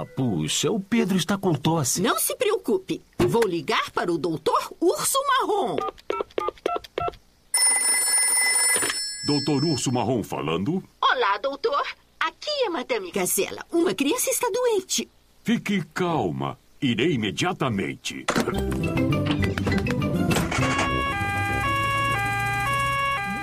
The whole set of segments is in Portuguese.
Ah, puxa, o Pedro está com tosse. Não se preocupe. Vou ligar para o doutor Urso Marrom. Doutor Urso Marrom falando. Olá, doutor. Aqui é Madame Gazela. Uma criança está doente. Fique calma. Irei imediatamente.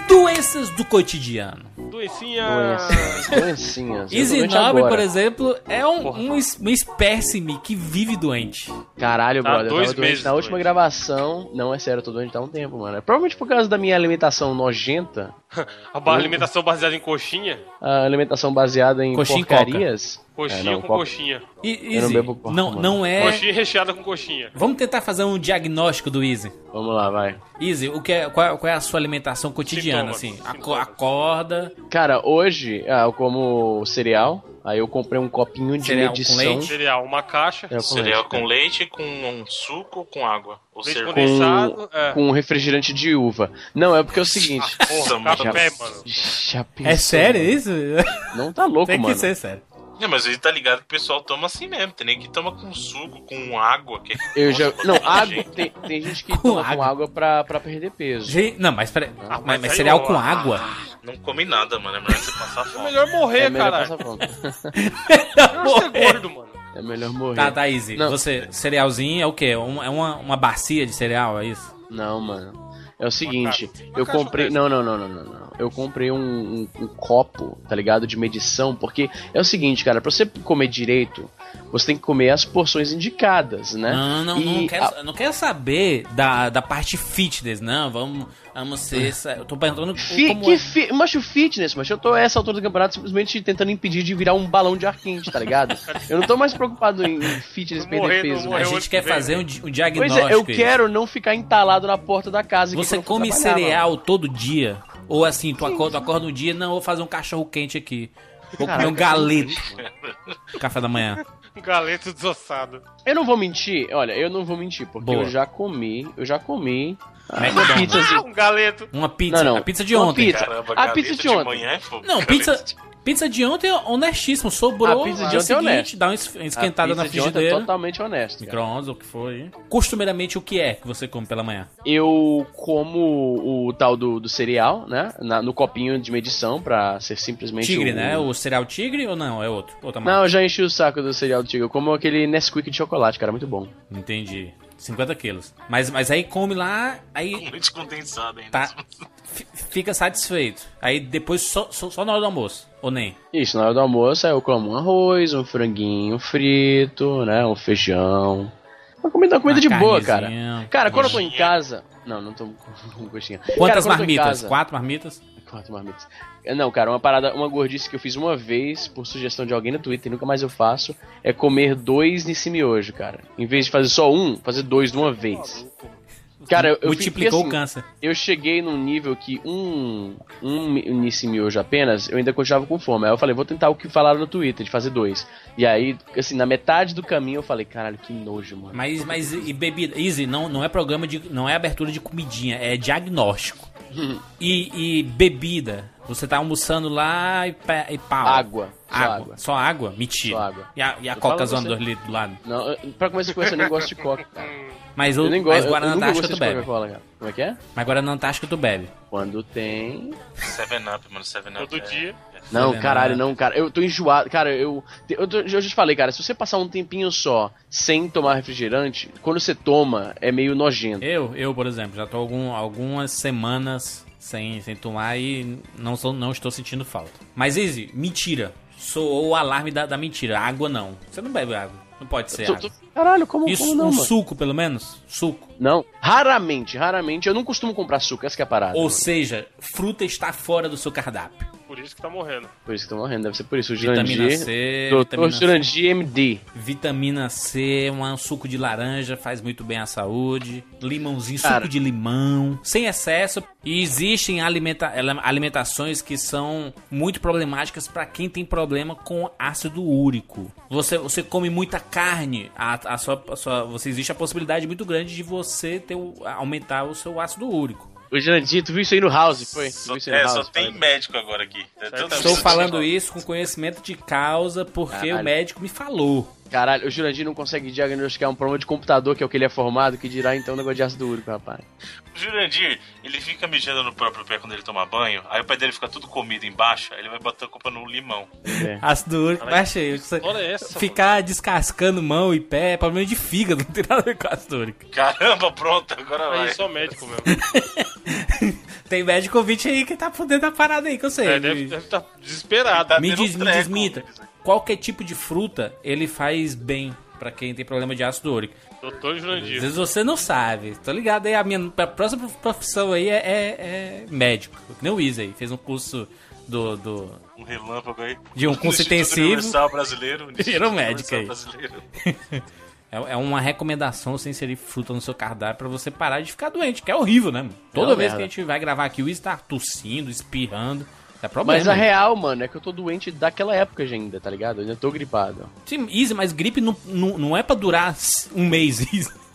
Doenças do cotidiano. Doencinha. Doencinhas. Doencinhas. Eu tô Easy Nobre, por exemplo, é um, um uma espécime que vive doente. Caralho, Tá brother. Eu dois tava doente na última doente. gravação. Não, é sério, eu tô doente há um tempo, mano. É Provavelmente por causa da minha alimentação nojenta. A alimentação baseada em coxinha. A alimentação baseada em Coxinha porcarias. Coxinha É, não, com coxinha. E, não Easy, bebo coca, não, mano. não é... Coxinha recheada com coxinha. Vamos tentar fazer um diagnóstico do Easy. Vamos lá, vai. Easy, o que é, qual, qual é a sua alimentação cotidiana, Sintomas, assim? Sintomas. acorda, Cara, hoje ah, eu como cereal. Aí eu comprei um copinho de Cereal com medição. leite? Cereal, uma caixa. É, com Cereal leite, com cara. leite, com um suco ou com água? Ou Leite ser condensado. É. Com um refrigerante de uva. Não, é porque é o seguinte. Nossa, Porra, mano. café, mano. Já pensou, É sério mano? isso? Não tá louco, Tem que mano. ser sério. Não, mas ele tá ligado que o pessoal toma assim mesmo. Tem nem que toma com suco, com água. Que... Eu já. Não, água. gente. Tem, tem gente que Com toma com água. água pra, pra perder peso. Gente, não, mas peraí. Ah, mas, mas mas aí, cereal ó, com ah, água? Não come nada, mano. É melhor você passar É fome. melhor morrer, É melhor caralho. passar fome. É melhor ser gordo, mano. É melhor morrer. Tá, tá, Easy. Não. Você, cerealzinho é o quê? Um- é uma, uma bacia de cereal, é isso? Não, mano. É o seguinte. Uma eu comprei. Não, não, não, não, não. Eu comprei um, um- um copo, tá ligado? De medição, porque é o seguinte, cara, pra você comer direito, você tem que comer as porções indicadas, né? Não, não, E não, quero, a- eu não quero saber da, da parte fitness, não. Vamos, vamos ser. essa- Eu tô perguntando Fi, como que é. fi, macho fitness, mas eu tô a essa altura do campeonato simplesmente tentando impedir de virar um balão de ar quente, tá ligado? Eu não tô mais preocupado em, fitness perder peso. A gente quer fazer um, um Pois diagnóstico. é, eu quero não ficar entalado na porta da casa. Você come cereal todo dia? Ou assim, tu acorda, acorda um dia, não, vou fazer um cachorro quente aqui. Vou comer um galeto. Café da manhã. Um galeto desossado. mano. Eu não vou mentir, olha, eu não vou mentir, porque Boa. eu já comi, eu já comi McDonald's. pizza Ah, um galeto. Uma pizza. Não, não. A pizza de Uma ontem. pizza. Caramba, A pizza de ontem. manhã é fogo. Não, pizza, pizza de ontem é honestíssimo. Sobrou. A pizza de dia ontem é seguinte, honesta. Dá uma es- esquentada a na pizza de ontem é frigideira. totalmente honesto. Micro-ondas, o que foi. Costumeiramente, o que é que você come pela manhã? Eu como o tal do, do cereal, né? na- no copinho de medição, pra ser simplesmente. Tigre, o... né? O cereal tigre ou não? É outro? Outra marca? Não, eu já enchi o saco do cereal do tigre. Eu como aquele Nesquik de chocolate, cara, muito bom. Entendi. 50 quilos. Mas, mas aí come lá, aí Com leite condensado ainda. tá, fi- fica satisfeito. Aí depois só, só, só na hora do almoço. Ou nem? Isso, na hora do almoço aí eu como um arroz, um franguinho frito, né? Um feijão. Uma comida, uma comida de Uma boa, cara. Cara, quando eu tô em casa. Não, não tô com coxinha. Cara, Quantas em marmitas? casa- Quatro marmitas? Quatro marmitas. Não, cara, uma parada, uma gordice que eu fiz uma vez por sugestão de alguém no Twitter e nunca mais eu faço é comer dois Nissi Miojo, cara. Em vez de fazer só um, fazer dois de uma vez. Cara, eu, eu Multiplicou fiquei o assim, câncer. Eu cheguei num nível que um, um Nissi Miojo apenas, eu ainda continuava com fome. Aí eu falei, vou tentar o que falaram no Twitter, de fazer dois. E aí, assim, na metade do caminho eu falei, caralho, que nojo, mano. Mas, mas e bebida? Easy, não, não é programa de. Não é abertura de comidinha, é diagnóstico. e, e bebida? Você tá almoçando lá e, e pau. Água. Só Água. água. Só água? Mentira. Só água. E a, e a Eu Coca zona você. 2 litros do lado? Não, eu- pra começar com isso, eu nem gosto de coca, cara. Mas, o, Eu nem gosto, mas eu, Guaraná eu Antártica tu de bebe. Cara. Como é que é? Mas Guaraná Antártica tu bebe. Quando tem. 7-Up, mano. 7-Up. Todo é- dia. Não, Sei caralho, não, cara. Eu tô enjoado. Cara, eu. Eu, tô- eu já te falei, cara, se você passar um tempinho só sem tomar refrigerante, quando você toma, é meio nojento. Eu, eu, por exemplo, já tô algum, algumas semanas sem, sem tomar e não, sou, não estou sentindo falta. Mas, Izzy, mentira. Soou o alarme da, da mentira. Água não. Você não bebe água. Não pode ser água. Caralho, como, Isso, como não, um mano? suco, pelo menos? Suco. Não, raramente, raramente. Eu não costumo comprar suco, essa que é a parada. Ou mano. seja, fruta está fora do seu cardápio. Por isso que tá morrendo. Por isso que tô morrendo, deve ser por isso. O Vitamina Jurandir. C, Doutor vitamina C. Jurandir MD. Vitamina C, um suco de laranja faz muito bem à saúde. Limãozinho, Cara. suco de limão, sem excesso. E existem alimenta alimentações que são muito problemáticas para quem tem problema com ácido úrico. Você, você come muita carne, a, a sua, a sua, você existe a possibilidade muito grande de você ter aumentar o seu ácido úrico. O Jurandir, tu viu isso aí no House, foi? Tu Só, viu isso aí no é, só House, tem falei. médico agora aqui. É Estou falando isso com conhecimento de causa porque Caralho. o médico me falou. Caralho, o Jurandir não consegue diagnosticar um problema de computador, que é o que ele é formado, que dirá então um negócio de ácido úrico, rapaz. O Jurandir, ele fica mijando no próprio pé quando ele toma banho, aí o pé dele fica tudo comido embaixo, aí ele vai botar a culpa no limão. Ácido úrico, baixa aí. Olha essa, Ficar descascando mão e pé é problema de fígado, não tem nada a ver com ácido úrico. Caramba, pronto, agora Aí vai. só médico mesmo. Tem médico ouvinte aí que tá podendo da parada aí, que eu sei. É, deve estar desesperado. Tá me, diz, me treco. desminta. Qualquer tipo de fruta, ele faz bem pra quem tem problema de ácido úrico. Doutor Às Jurandir. vezes você não sabe. Tô ligado aí, a minha a próxima profissão aí é, é- é médico. Que nem o Isa aí, fez um curso do... do... Um relâmpago aí. De um curso intensivo. Universal Brasileiro. Virou médico aí. É, é uma recomendação você inserir fruta no seu cardápio pra você parar de ficar doente, que é horrível, né? mano? Toda uma vez merda. que a gente vai gravar aqui, o Isa tá tossindo, espirrando. É problema. Mas a real, mano, é que eu tô doente daquela época já ainda, tá ligado? Eu ainda tô gripado. Sim, Isa, mas gripe não, não, não é pra durar um mês.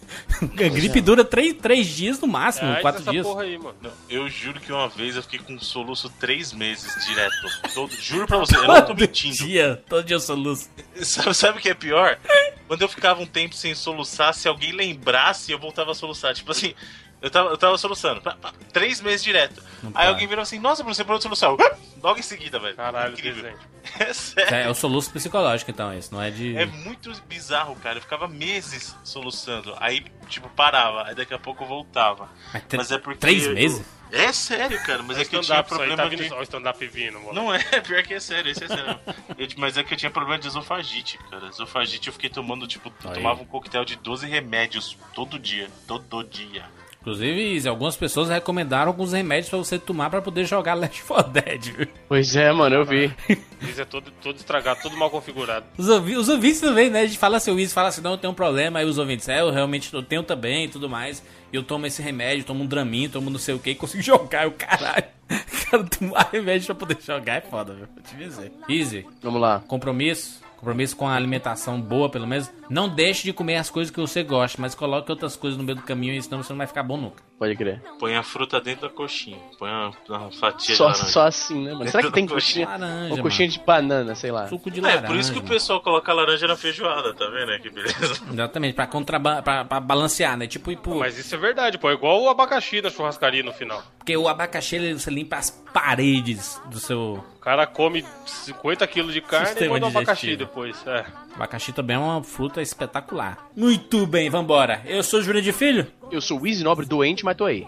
A gripe dura três, três dias no máximo, É, quatro essa dias. porra aí, mano. Não, eu juro que uma vez eu fiquei com um soluço três meses direto. Todo- juro pra você, eu não tô Todo mentindo. dia, todo dia eu soluço. Sabe, sabe o que é pior? Quando eu ficava um tempo sem soluçar, se alguém lembrasse, eu voltava a soluçar. Tipo assim, eu tava, eu tava soluçando. pá, pá, três meses direto. Não Aí para. alguém virou assim, nossa, Bruno, você parou de soluçar. Eu, Logo em seguida, velho. Caralho, Incrível. É sério. É, é o soluço psicológico, então, isso, não é de. É muito bizarro, cara. Eu ficava meses soluçando. Aí, tipo, parava. Aí daqui a pouco eu voltava. Mas tre- Mas é porque. três eu- meses? É sério, cara. Mas é que eu tinha aí, problema tá vindo de. só o stand-up vindo, mano. Não é, pior que é sério, isso é sério. Eu- mas é que eu tinha problema de esofagite, cara. Esofagite eu fiquei tomando, tipo, eu Aí. tomava um coquetel de 12 remédios todo dia. Todo dia. Inclusive, algumas pessoas recomendaram alguns remédios pra você tomar pra poder jogar Left 4 Dead. viu? Pois é, mano, eu vi. Isso é todo, todo estragado, todo mal configurado. Os, ouvi- os ouvintes também, né? A gente fala assim, o Isa fala assim, não, eu tenho um problema. Aí os ouvintes, é, eu realmente eu tenho também e tudo mais. E eu tomo esse remédio, tomo um dramin, tomo não sei o que e consigo jogar. O caralho. Cara, tomar remédio pra poder jogar é foda, viu? Vou te dizer. Easy. Vamos lá. Compromisso. Compromisso com a alimentação boa, pelo menos. Não deixe de comer as coisas que você gosta, mas coloque outras coisas no meio do caminho, senão você não vai ficar bom nunca. Pode crer. Põe a fruta dentro da coxinha. Põe uma, uma fatia Só, de laranja. só assim, né, mano? Será que tem coxinha? Laranja, Uma coxinha de banana, sei lá. Suco de É, laranja. por isso que o mano. pessoal coloca laranja na feijoada, tá vendo? Que beleza. Exatamente, pra, contraba pra, pra balancear, né? Tipo, pro... Mas isso é verdade, pô. É igual o abacaxi da churrascaria no final. Porque o abacaxi, ele, você limpa as paredes do seu... O cara come 50 quilos de carne Sistema e manda um abacaxi depois. É. Abacaxi também é uma fruta espetacular. Muito bem, vambora. Eu sou o Júlio de Filho. Eu sou o Easy Nobre doente, mas tô aí.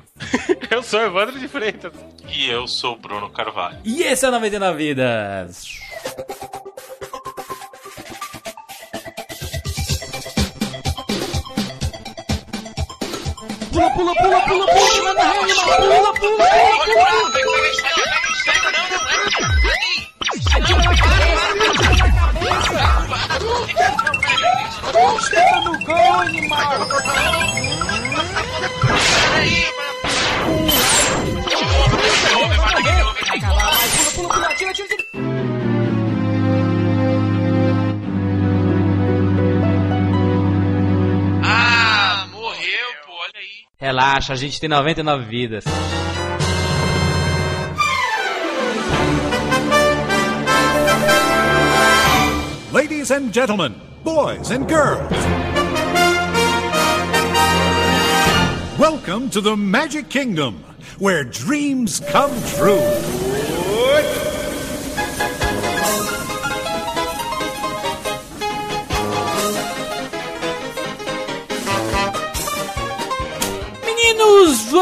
Eu sou Evandro de Freitas. E eu sou o Bruno Carvalho. E esse é o 99 Vidas. Ah, morreu, pô, olha aí. Relaxa, a gente tem 99 vidas. Ladies and gentlemen, boys and girls. Welcome to the Magic Kingdom, where dreams come true.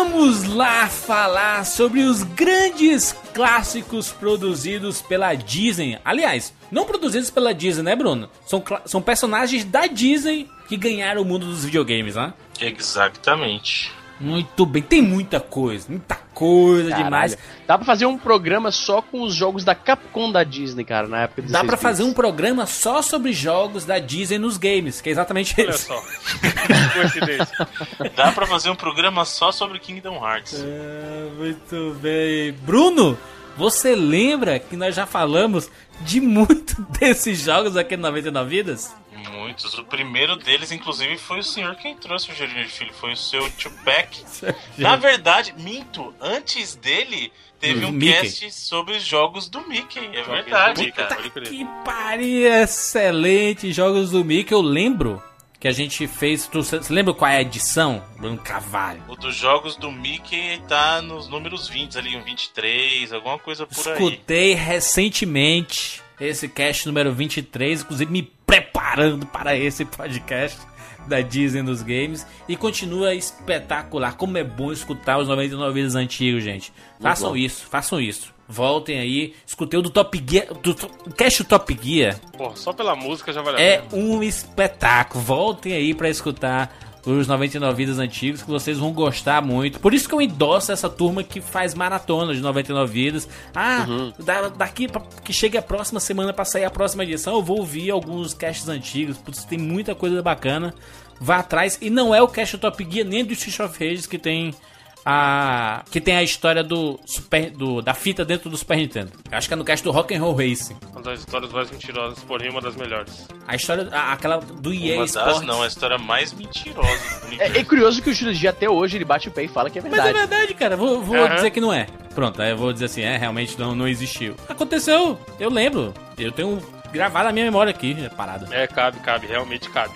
Vamos lá falar sobre os grandes clássicos produzidos pela Disney. Aliás, não produzidos pela Disney, né, Bruno? São, são personagens da Disney que ganharam o mundo dos videogames, né? Exatamente. Muito bem, tem muita coisa, muita coisa Caralho. demais. Dá pra fazer um programa só com os jogos da Capcom da Disney, cara, na época Dá pra 16 fazer um programa só sobre jogos da Disney nos games, que é exatamente Olha isso. só. Coincidência. Dá pra fazer um programa só sobre Kingdom Hearts. É, muito bem. Bruno, você lembra que nós já falamos de muito desses jogos aqui no 99 Vidas? Muitos. O primeiro deles, inclusive, foi o senhor quem trouxe o Jardim de Filho. Foi o seu Tupac. Na verdade, minto. Antes dele, teve O um Mickey. cast sobre os jogos do Mickey. É verdade, Mickey, cara. Que pariu, excelente jogos do Mickey. Eu lembro que a gente fez. Tu, você lembra qual é a edição? Bruno Carvalho. O dos jogos do Mickey tá nos números 20 ali, um 23, alguma coisa por aí. Escutei recentemente esse cast número 23, inclusive me preparando para esse podcast da Disney nos games e continua espetacular. Como é bom escutar os 99 vidas antigos, gente. Façam bom. isso, façam isso. Voltem aí, escutei o do Top Gear, do, do Top Gear Porra, só pela música já vale a é um espetáculo. Voltem aí pra escutar os 99 vidas antigos que vocês vão gostar muito. Por isso que eu endosso essa turma que faz maratona de 99 vidas. Ah, da- daqui pra, que chegue a próxima semana pra sair a próxima edição, eu vou ouvir alguns casts antigos. Putz, tem muita coisa bacana. Vá atrás. E não é o cast Top Gear nem do Street of Rage que tem a que tem a história do Super do, da fita dentro do Super Nintendo. Eu acho que é no cast do Rock and Roll Racing. Uma das histórias mais mentirosas, porém uma das melhores. A história a- aquela do EA Uma das, Sports. não, a história mais mentirosa. É, é curioso que o Jurandir até hoje ele bate o pé e fala que é Mas é verdade. verdade, cara. Vou, vou Aham. dizer que não é. Pronto, aí eu vou dizer assim, é, realmente não, não existiu. Aconteceu, eu lembro. Eu tenho gravado na minha memória aqui, a parada. É, cabe, cabe, realmente cabe.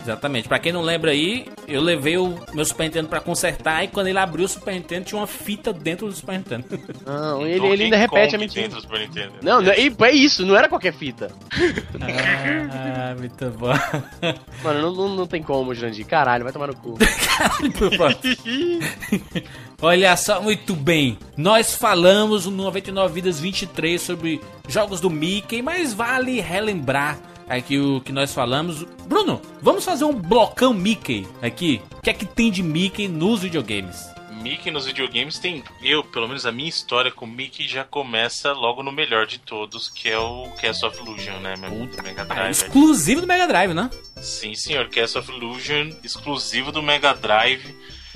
Exatamente. Pra quem não lembra aí, eu levei o meu Super Nintendo pra consertar e quando ele abriu o Super Nintendo tinha uma fita dentro do Super Nintendo. Não, ele, Donkey ele ainda repete a mentira. dentro do Super Nintendo. Não, não é, é isso, não era qualquer fita. ah, muito bom. Mano, não, não, não tem como, Jurandir. Caralho, vai tomar no cu. Olha só, muito bem. Nós falamos no 99 Vidas 23 sobre jogos do Mickey, mas vale relembrar aqui o que nós falamos. Bruno, vamos fazer um blocão Mickey aqui? O que é que tem de Mickey nos videogames? Mickey nos videogames tem. Eu, pelo menos a minha história com Mickey já começa logo no melhor de todos, que é o Cast of Illusion, né, meu? Do Mega Drive. Exclusivo do Mega Drive, né? Sim, senhor, Cast of Illusion, exclusivo do Mega Drive.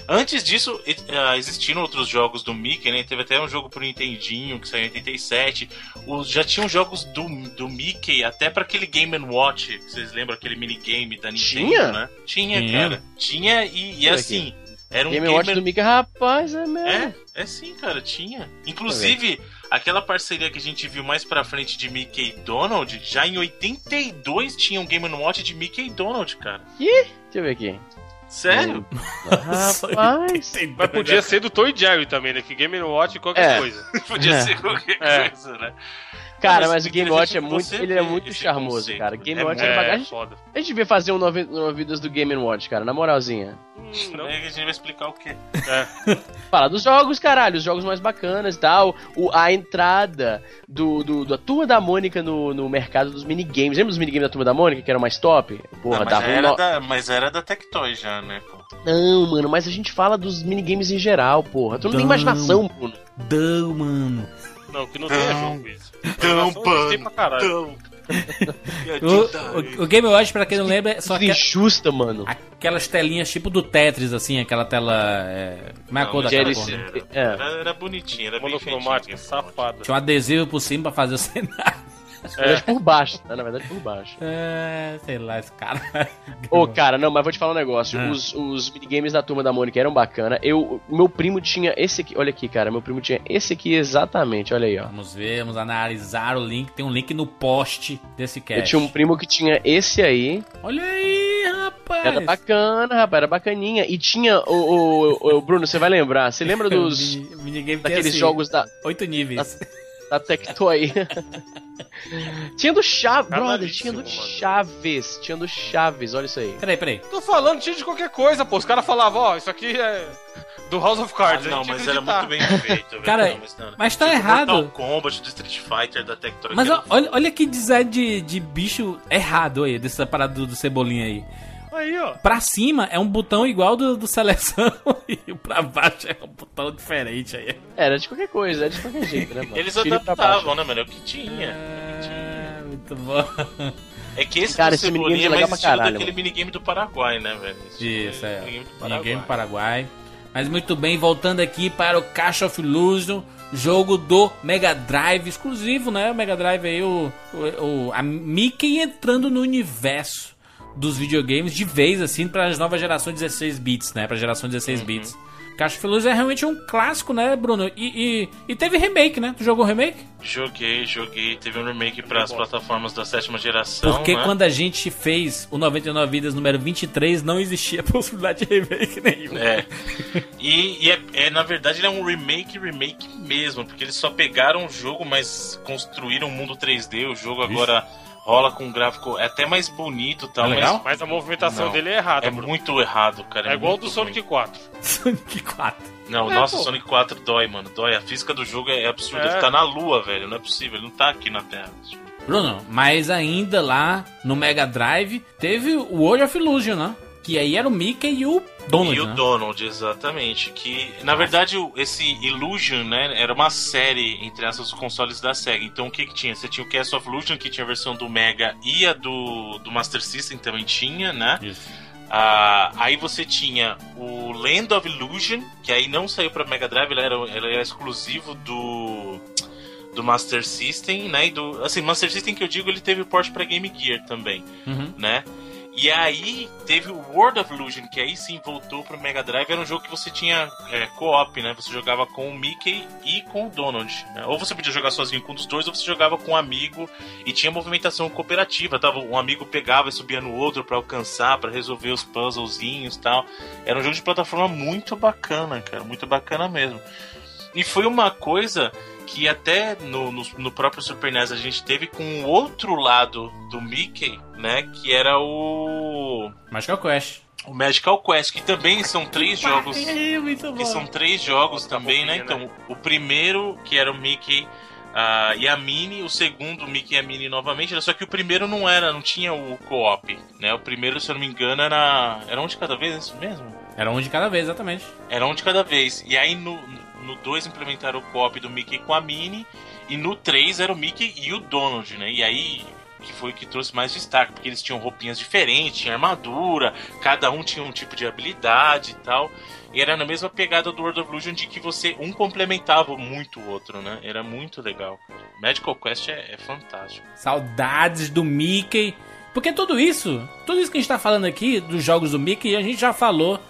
Antes disso, ah, existiram outros jogos do Mickey, né? Teve até um jogo pro Nintendinho que saiu em 87. Os, já tinham jogos do, do Mickey até pra aquele Game Watch. Vocês lembram aquele minigame da Nintendo, Tinha? né? Tinha, Tinha. cara. Tinha e, e assim, era um Game Game Watch do Mickey, rapaz, é mesmo. é, é sim, cara, tinha. Inclusive, aquela parceria que a gente viu mais pra frente de Mickey e Donald, já em 82 tinha um Game Watch de Mickey e Donald, cara. Deixa eu ver aqui. Sério? Rapaz. Mas podia ser do Toy Jerry também, né? Que Game Watch e qualquer É. coisa. Podia É. ser qualquer É. coisa, né? Cara, Mas mas o Game Watch é muito, ele é muito charmoso, conceito. cara. Game É Watch era É, bagagem. foda. A gente devia fazer um nove, nove vidas do Game Watch, cara, na moralzinha. Hum, não. A gente vai explicar o quê? Falar dos jogos, caralho, os jogos mais bacanas e tal. O, a entrada do, do- da turma da Mônica no, no mercado dos minigames. Lembra dos minigames da turma da Mônica, que era mais top? Porra, Ah, mas, dava era nó- da, mas era da Tectoy já, né? pô? Não, mano, mas a gente fala dos minigames em geral, porra. Tu não tem Não. imaginação, Bruno. Não, mano. Não, que não tem é jogo isso. Tão, pra caralho. O, o- o Game Watch, pra quem não lembra, é só Que injusta, mano. aquelas telinhas tipo do Tetris, assim, aquela tela. É, como é a Não, cor daquela era, é. era, era bonitinho, era bem Monocromática, feitinho. safada. Tinha um adesivo por cima pra fazer o cenário. Na verdade, por baixo, tá? Na verdade, por baixo. É, sei lá, esse cara. Ô, cara, não, mas vou te falar um negócio. Ah. Os, os minigames da turma da Mônica eram bacana. Eu, meu primo tinha esse aqui. Olha aqui, cara. Meu primo tinha esse aqui exatamente. Olha aí, ó. Vamos ver, vamos analisar o link. Tem um link no post desse Eu cast. tinha um primo que tinha esse aí. Olha aí, rapaz. Era bacana, rapaz. Era bacaninha. E tinha o, o, o- Bruno, você vai lembrar. Você lembra dos. Mini- minigame daqueles assim, jogos da, Oito níveis. da Tectoy. tinha do Chaves. Brother, tinha do mano. Chaves. Tinha do Chaves. Olha isso aí. Peraí, peraí. Tô falando, tinha de qualquer coisa, pô. Os caras falavam, ó, isso aqui é do House of Ah, Cards. a não, mas que era acreditar. muito bem feito. velho. Cara, Não, mas, não. mas tá Tipo errado. Mortal Kombat do Street Fighter da Tectoy. Mas olha, olha que design de, de bicho errado aí, dessa parada do, do Cebolinha aí. Aí, ó. Pra cima é um botão igual do, do seleção e pra baixo é um botão diferente aí. Era de qualquer coisa, era de qualquer jeito, né, mano? Eles Tira adaptavam, né, mano? É o que tinha. É, muito bom. É que esse Cara, do esse minigame é é mais pra caralho, daquele mano. minigame do Paraguai, né, velho? Esse Isso, é. Minigame do Paraguai. do Paraguai. Mas muito bem, voltando aqui para o Cash of Illusion. jogo do Mega Drive, exclusivo, né? O Mega Drive aí, o, o, o- a Mickey entrando no universo dos videogames de vez, assim, para as novas gerações 16 bits, né? Pra geração 16 bits. Cacho Filoso é realmente um clássico, né, Bruno? E, e, e teve remake, né? Tu jogou o remake? Joguei, joguei. Teve um remake para as plataformas da sétima geração. Porque né? quando a gente fez o 99 Vidas número 23, não existia possibilidade de remake nenhum. É. E, e é, é, na verdade, ele é um remake, remake mesmo, porque eles só pegaram o jogo, mas construíram um mundo 3D. O jogo agora rola com um gráfico é até mais bonito e tal. É legal? Mas Mas a movimentação Não. dele é errada, é Bruno. muito errado, cara. É igual muito do Sonic ruim. 4. Sonic 4. Não, É, nossa, pô. Sonic 4 dói, mano. Dói. A física do jogo é absurda. É. Ele tá na lua, velho. Não é possível. Ele não tá aqui na Terra. Bruno, mas ainda lá no Mega Drive teve o World of Illusion, né? Que aí era o Mickey e o Donald, e o né? Donald, exatamente. Que, na verdade, esse Illusion, né, era uma série, entre essas, consoles da SEGA. Então, o que que tinha? Você tinha o Castle of Illusion, que tinha a versão do Mega e a do, do Master System também tinha, né? Isso. Ah, aí você tinha o Land of Illusion, que aí não saiu pra Mega Drive, ele era, ele era exclusivo do do Master System, né? E do, assim, Master System que eu digo, ele teve porte pra Game Gear também, Uhum. né? E aí teve o World of Illusion, que aí sim voltou pro Mega Drive, era um jogo que você tinha é, co-op, né? Você jogava com o Mickey e com o Donald. né? Ou você podia jogar sozinho com um dos dois, ou você jogava com um amigo e tinha movimentação cooperativa. Tava, um amigo pegava e subia no outro pra alcançar, pra resolver os puzzlezinhos e tal. Era um jogo de plataforma muito bacana, cara, muito bacana mesmo. E foi uma coisa que até no, no, no próprio Super NES a gente teve com o outro lado do Mickey, né? Que era o, Magical Quest. o Magical Quest, que também são três jogos. muito Que são três jogos também, né? bobinha, Então, o primeiro, que era o Mickey ah, e a Minnie, o segundo, o Mickey e a Minnie novamente, só que o primeiro não era, não tinha o co-op, né? O primeiro, se eu não me engano, era. Era um de cada vez, é isso mesmo? Era um de cada vez, exatamente. Era um de cada vez. E aí no 2 implementaram o co-op do Mickey com a Minnie. E no 3 era o Mickey e o Donald, né? E aí que foi o que trouxe mais destaque, porque eles tinham roupinhas diferentes, tinha armadura, cada um tinha um tipo de habilidade e tal. E era na mesma pegada do World of Illusion de que você um complementava muito o outro, né? Era muito legal. Magical Quest é, é fantástico. Saudades do Mickey. Porque tudo isso, tudo isso que a gente tá falando aqui, dos jogos do Mickey, a gente já falou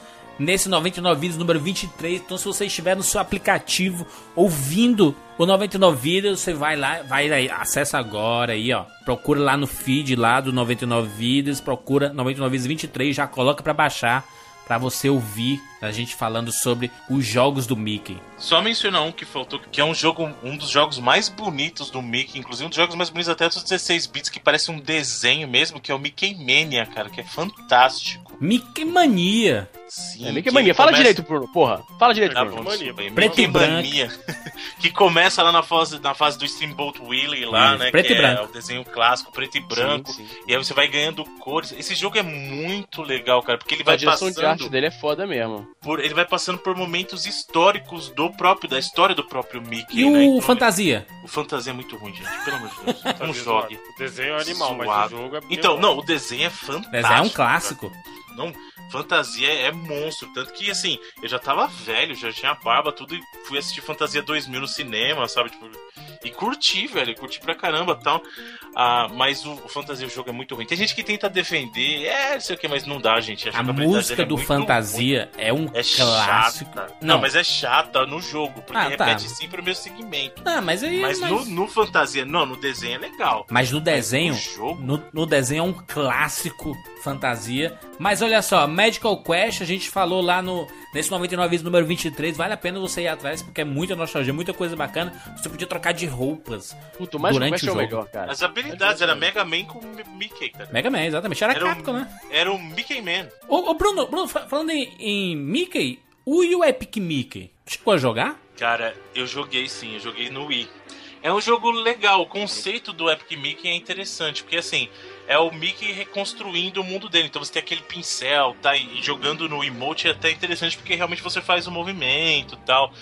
nesse 99 Vídeos número 23. Então, se você estiver no seu aplicativo ouvindo o 99 Vídeos, você vai lá, vai aí, acessa agora aí, ó. Procura lá no feed lá do 99 Vídeos, procura 99 Vídeos 23, já coloca pra baixar, pra você ouvir a gente falando sobre os jogos do Mickey. Só mencionar um que faltou, que é um jogo, um dos jogos mais bonitos do Mickey, inclusive um dos jogos mais bonitos até dos 16 bits, que parece um desenho mesmo, que é o Mickey Mania, cara, que é fantástico. Mickey Mania. Sim, É Mickey Mania. Fala começa- direito, Bruno. Porra. Fala direito, Tá Bruno. Mania. Preto Mickey e branco. Mania. que começa lá na fase, na fase do Steamboat Willie lá, né? preto que e é branco. o desenho clássico, preto e branco. sim. E aí você vai ganhando cores. Esse jogo é muito legal, cara, porque ele vai direção de arte passando dele é foda mesmo. por ele vai passando por momentos históricos do próprio da história do próprio Mickey, E né? o Então, Fantasia? o fantasia é muito ruim, gente. Pelo amor de Deus. Não Tá jogue. O desenho é animal, mas Suado. o jogo é. Então, não, o desenho é fantástico. Desenho é um cara. clássico. Não, fantasia é monstro. Tanto que, assim, eu já tava velho, já tinha barba, tudo, e fui assistir Fantasia 2000 no cinema, sabe? Tipo, e curti, velho, curti pra caramba tal. Ah, mas o, o Fantasia, o jogo é muito ruim. Tem gente que tenta defender, é, não sei o que, mas não dá, gente. A jogabilidade música é do muito Fantasia é um ruim. É clássico. chata. Não, mas é chata no jogo, porque Ah, tá. repete sempre o mesmo segmento. Ah, mas aí. Mas, mas- No, no Fantasia, não, no desenho é legal. Mas no desenho, no jogo? no, no desenho é um clássico fantasia. Mas olha só, Magical Quest, a gente falou lá no nesse 99 vezes número 23, vale a pena você ir atrás porque é muita nostalgia, muita coisa bacana. Você podia trocar de roupas. Puto, mas Durante é o o jogo. melhor, cara. As habilidades era Mega Man com Mi- Mickey, cara. Mega Man, exatamente. Era, Era um- Capcom, né? Era o Mickey Man. Ô, ô, Bruno, Bruno, fa- falando em, em Mickey, o e o Epic Mickey? Chegou a jogar? Cara, eu joguei sim, eu joguei no Wii. É um jogo legal, o conceito do Epic Mickey é interessante, porque assim, é o Mickey reconstruindo o mundo dele. Então você tem aquele pincel, tá? E jogando no emote é até interessante porque realmente você faz o movimento e tal.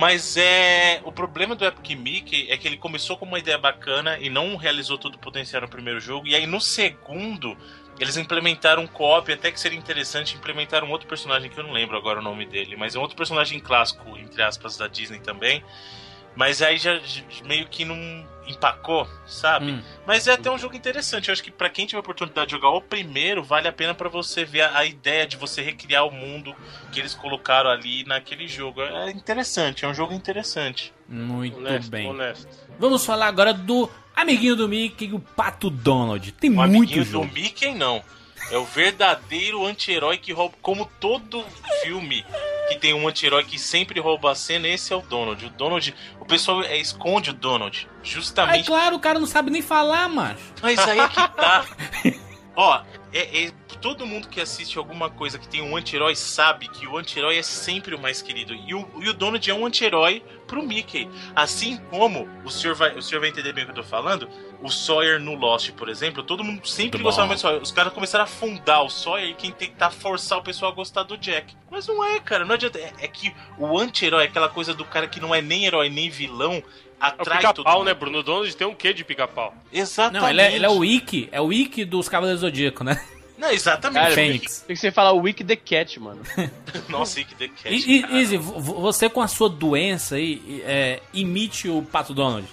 Mas é. O problema do Epic Mickey é que ele começou com uma ideia bacana e não realizou todo o potencial no primeiro jogo. E aí no segundo, eles implementaram um co-op, até que seria interessante implementar um outro personagem que eu não lembro agora o nome dele, mas é um outro personagem clássico, entre aspas, da Disney também. Mas aí já meio que não empacou, sabe? Hum. Mas é até um jogo interessante. Eu acho que pra quem tiver a oportunidade de jogar o primeiro, vale a pena pra você ver a, a ideia de você recriar o mundo que eles colocaram ali naquele jogo. É interessante, é um jogo interessante. Muito Honesto, bem. honesto. Vamos falar agora do amiguinho do Mickey, o Pato Donald. Tem O muito amiguinho jogo. do Mickey, não. É o verdadeiro anti-herói que rouba. Como todo filme que tem um anti-herói que sempre rouba a cena, esse é o Donald. O Donald. O pessoal é, esconde o Donald. É Justamente. claro, o cara não sabe nem falar, macho. Mas aí é que tá. Ó, é, é- todo mundo que assiste alguma coisa que tem um anti-herói sabe que o anti-herói é sempre o mais querido. E o, e o Donald é um anti-herói pro Mickey. Assim como o senhor, vai, o senhor vai entender bem o que eu tô falando. O Sawyer no Lost, por exemplo, todo mundo sempre Muito gostava bom. mais do Sawyer. Os caras começaram a fundar o Sawyer e quem tentar forçar o pessoal a gostar do Jack. Mas não é, cara, não adianta. É, é que o anti-herói, aquela coisa do cara que não é nem herói nem vilão, É o atrai pica-pau, né, Bruno? O Donald tem um quê de pica-pau? Exatamente. Não, ele é, ele é o Wiki, é o Wiki dos Cavaleiros do Zodíaco, né? Não, exatamente. Cara, Fênix. Tem que você falar Wiki the Cat, mano. Nossa, Ike the Cat. E, cara. Você com a sua doença aí, é, imite o Pato Donald.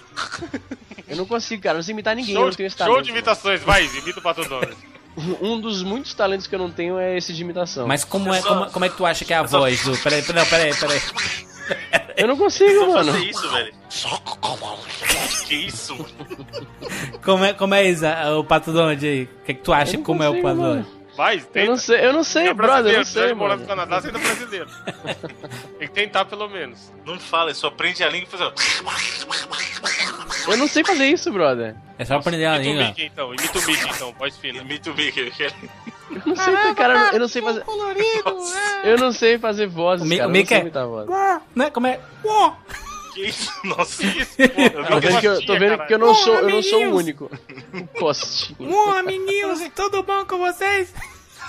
Eu não consigo, cara. Eu não sei imitar ninguém. eu Show, não tenho esse show de imitações, vai, imita o Pato Donald. Um dos muitos talentos que eu não tenho é esse de imitação. Mas como é, como, como é que tu acha que é a voz do. Peraí, peraí, não, peraí, peraí. Eu não consigo, Só mano. fazer isso, velho. Que isso? Como é, como é isso, o Pato Donald aí? O que, é que tu acha Eu não como é o consigo, Pato mano. Donald? Vai, tenta. Eu não sei, eu não sei, é brother. Eu não sei, morar no Canadá, você ainda é brasileiro. Tem que tentar pelo menos. Não fala, só prende a língua e faz. Eu não sei fazer isso, brother. É só aprender a Imita o língua. Mickey então, imita o Mickey então, voz fina. Imita o Mickey. Eu não sei, cara. Eu não sei fazer. Eu não sei fazer vozes, O cara. o Mickey é- voz. Né? Como é? Uó! Que isso? Nossa, Isso, pô. Tô vendo, que eu, tô vendo que eu não sou, eu não sou o único. Costinho. Uó, amiguinhos, tudo bom com vocês?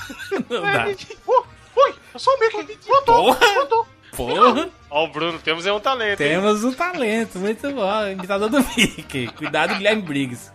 Não dá. Oi, eu sou o Mickey. Voltou, voltou. Porra, Ó, o Bruno, temos aí um talento. hein? temos um talento, muito bom. Imitador do Mickey. Cuidado, Guilherme Briggs.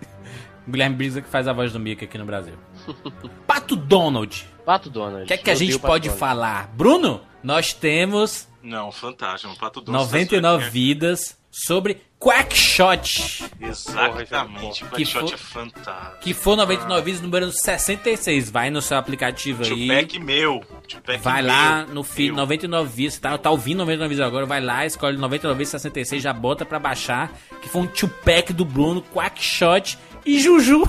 O Guilherme Briggs é que faz a voz do Mickey aqui no Brasil. Pato Donald. Pato Donald. O que é que a gente pode Donald. falar? Bruno, nós temos Não, fantástico. Pato doce. 99 vidas sobre Quackshot. Exatamente. Quackshot for- é fantástico. Que for 99 vidas número 66. Vai no seu aplicativo aí. Tupac meu. Tupac Vai meu. lá no feed Meu. 99 vidas, tá, tá ouvindo 99 vidas agora, vai lá, escolhe 99 vidas 66, já bota pra baixar, que foi um two-pack do Bruno, Quackshot e Juju.